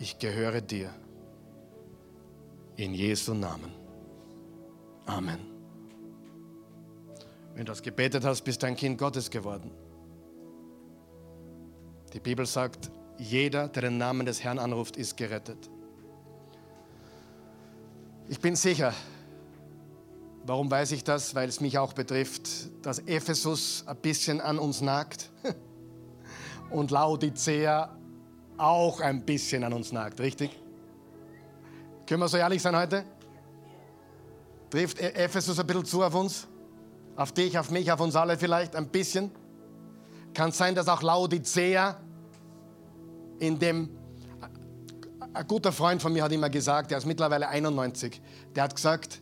Ich gehöre dir. In Jesu Namen. Amen. Wenn du das gebetet hast, bist du ein Kind Gottes geworden. Die Bibel sagt, jeder, der den Namen des Herrn anruft, ist gerettet. Ich bin sicher, warum weiß ich das? Weil es mich auch betrifft, dass Ephesus ein bisschen an uns nagt *laughs* und Laodicea auch ein bisschen an uns nagt, richtig? Können wir so ehrlich sein heute? Trifft e- Ephesus ein bisschen zu auf uns? Auf dich, auf mich, auf uns alle vielleicht ein bisschen? Kann sein, dass auch Laodicea in dem ein guter Freund von mir hat immer gesagt, der ist mittlerweile 91, der hat gesagt,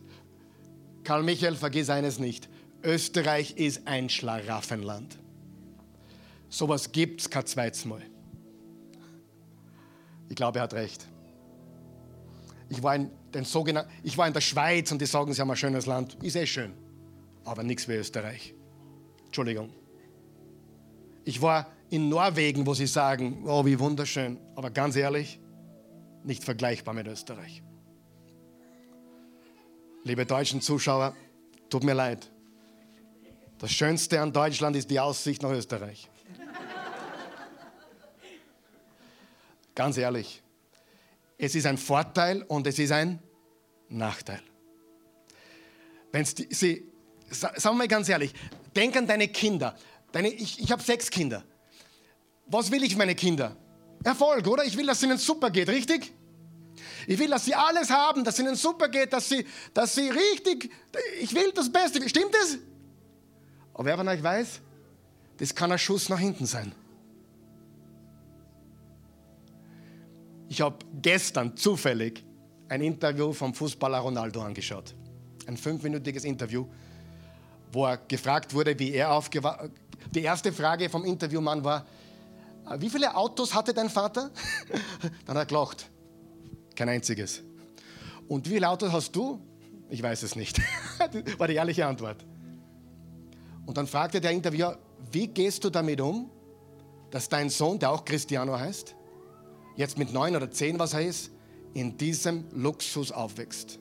Karl Michael, vergiss eines nicht, Österreich ist ein Schlaraffenland. Sowas es kein zweites Mal. Ich glaube, er hat recht. Ich war, in den sogenannten, ich war in der Schweiz und die sagen, sie haben ein schönes Land. Ist eh schön, aber nichts wie Österreich. Entschuldigung. Ich war in Norwegen, wo sie sagen, oh, wie wunderschön. Aber ganz ehrlich, nicht vergleichbar mit Österreich. Liebe deutschen Zuschauer, tut mir leid. Das Schönste an Deutschland ist die Aussicht nach Österreich. Ganz ehrlich, es ist ein Vorteil und es ist ein Nachteil. Wenn sie, sagen wir mal ganz ehrlich, denk an deine Kinder. Deine, ich ich habe sechs Kinder. Was will ich meine Kinder? Erfolg, oder? Ich will, dass es ihnen super geht, richtig? Ich will, dass sie alles haben, dass es ihnen super geht, dass sie, dass sie richtig, ich will das Beste. Stimmt das? Aber wer von euch weiß, das kann ein Schuss nach hinten sein. Ich habe gestern zufällig ein Interview vom Fußballer Ronaldo angeschaut. Ein fünfminütiges Interview, wo er gefragt wurde, wie er aufgewacht Die erste Frage vom Interviewmann war, wie viele Autos hatte dein Vater? *laughs* Dann hat er gelacht. Kein einziges. Und wie viele Autos hast du? Ich weiß es nicht. Das *laughs* war die ehrliche Antwort. Und dann fragte der Interviewer, wie gehst du damit um, dass dein Sohn, der auch Cristiano heißt, jetzt mit neun oder zehn, was er ist, in diesem Luxus aufwächst?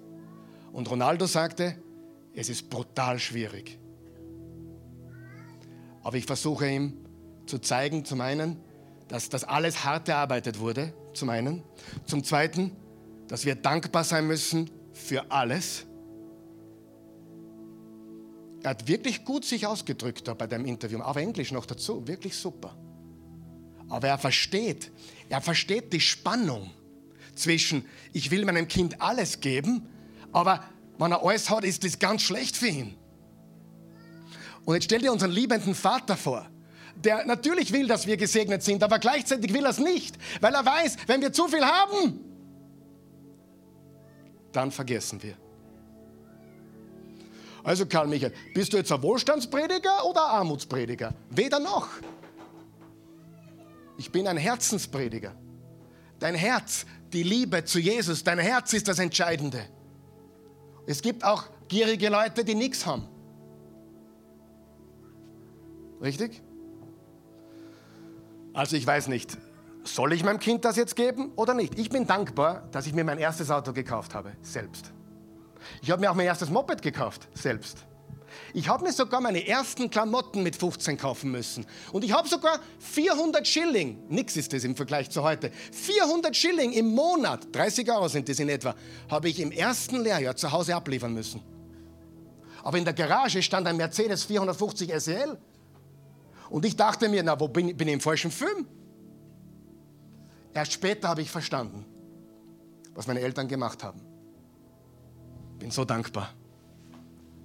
Und Ronaldo sagte, es ist brutal schwierig. Aber ich versuche ihm zu zeigen, zum einen, dass das alles hart erarbeitet wurde, zum einen. Zum zweiten, dass wir dankbar sein müssen für alles. Er hat wirklich gut sich ausgedrückt da bei dem Interview, auf Englisch noch dazu, wirklich super. Aber er versteht, er versteht die Spannung zwischen, ich will meinem Kind alles geben, aber wenn er alles hat, ist das ganz schlecht für ihn. Und jetzt stell dir unseren liebenden Vater vor, der natürlich will, dass wir gesegnet sind, aber gleichzeitig will er es nicht, weil er weiß, wenn wir zu viel haben, dann vergessen wir. Also Karl Michael, bist du jetzt ein Wohlstandsprediger oder ein Armutsprediger? Weder noch. Ich bin ein Herzensprediger. Dein Herz, die Liebe zu Jesus, dein Herz ist das Entscheidende. Es gibt auch gierige Leute, die nichts haben. Richtig? Also ich weiß nicht, soll ich meinem Kind das jetzt geben oder nicht? Ich bin dankbar, dass ich mir mein erstes Auto gekauft habe, selbst. Ich habe mir auch mein erstes Moped gekauft, selbst. Ich habe mir sogar meine ersten Klamotten mit 15 kaufen müssen. Und ich habe sogar 400 Schilling, nix ist das im Vergleich zu heute, 400 Schilling im Monat, 30 Euro sind das in etwa, habe ich im ersten Lehrjahr zu Hause abliefern müssen. Aber in der Garage stand ein Mercedes 450 SEL und ich dachte mir, na, wo bin, bin ich im falschen Film? Erst später habe ich verstanden, was meine Eltern gemacht haben. Bin so dankbar,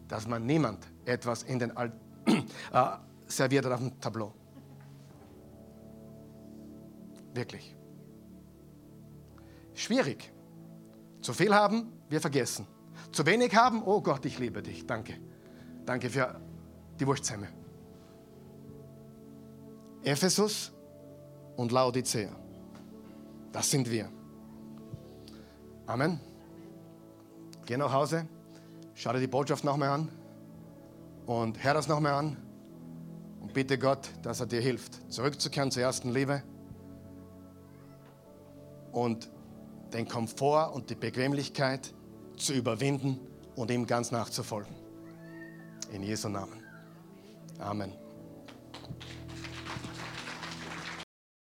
dass man niemand etwas in den Al *clears throat* äh, serviert hat auf dem Tableau. Wirklich. Schwierig. Zu viel haben, wir vergessen. Zu wenig haben, oh Gott, ich liebe dich. Danke. Danke für die Wurstsemme. Ephesus und Laodicea. Das sind wir. Amen. Geh nach Hause, schau dir die Botschaft nochmal an und hör das nochmal an. Und bitte Gott, dass er dir hilft, zurückzukehren zur ersten Liebe und den Komfort und die Bequemlichkeit zu überwinden und ihm ganz nachzufolgen. In Jesu Namen. Amen.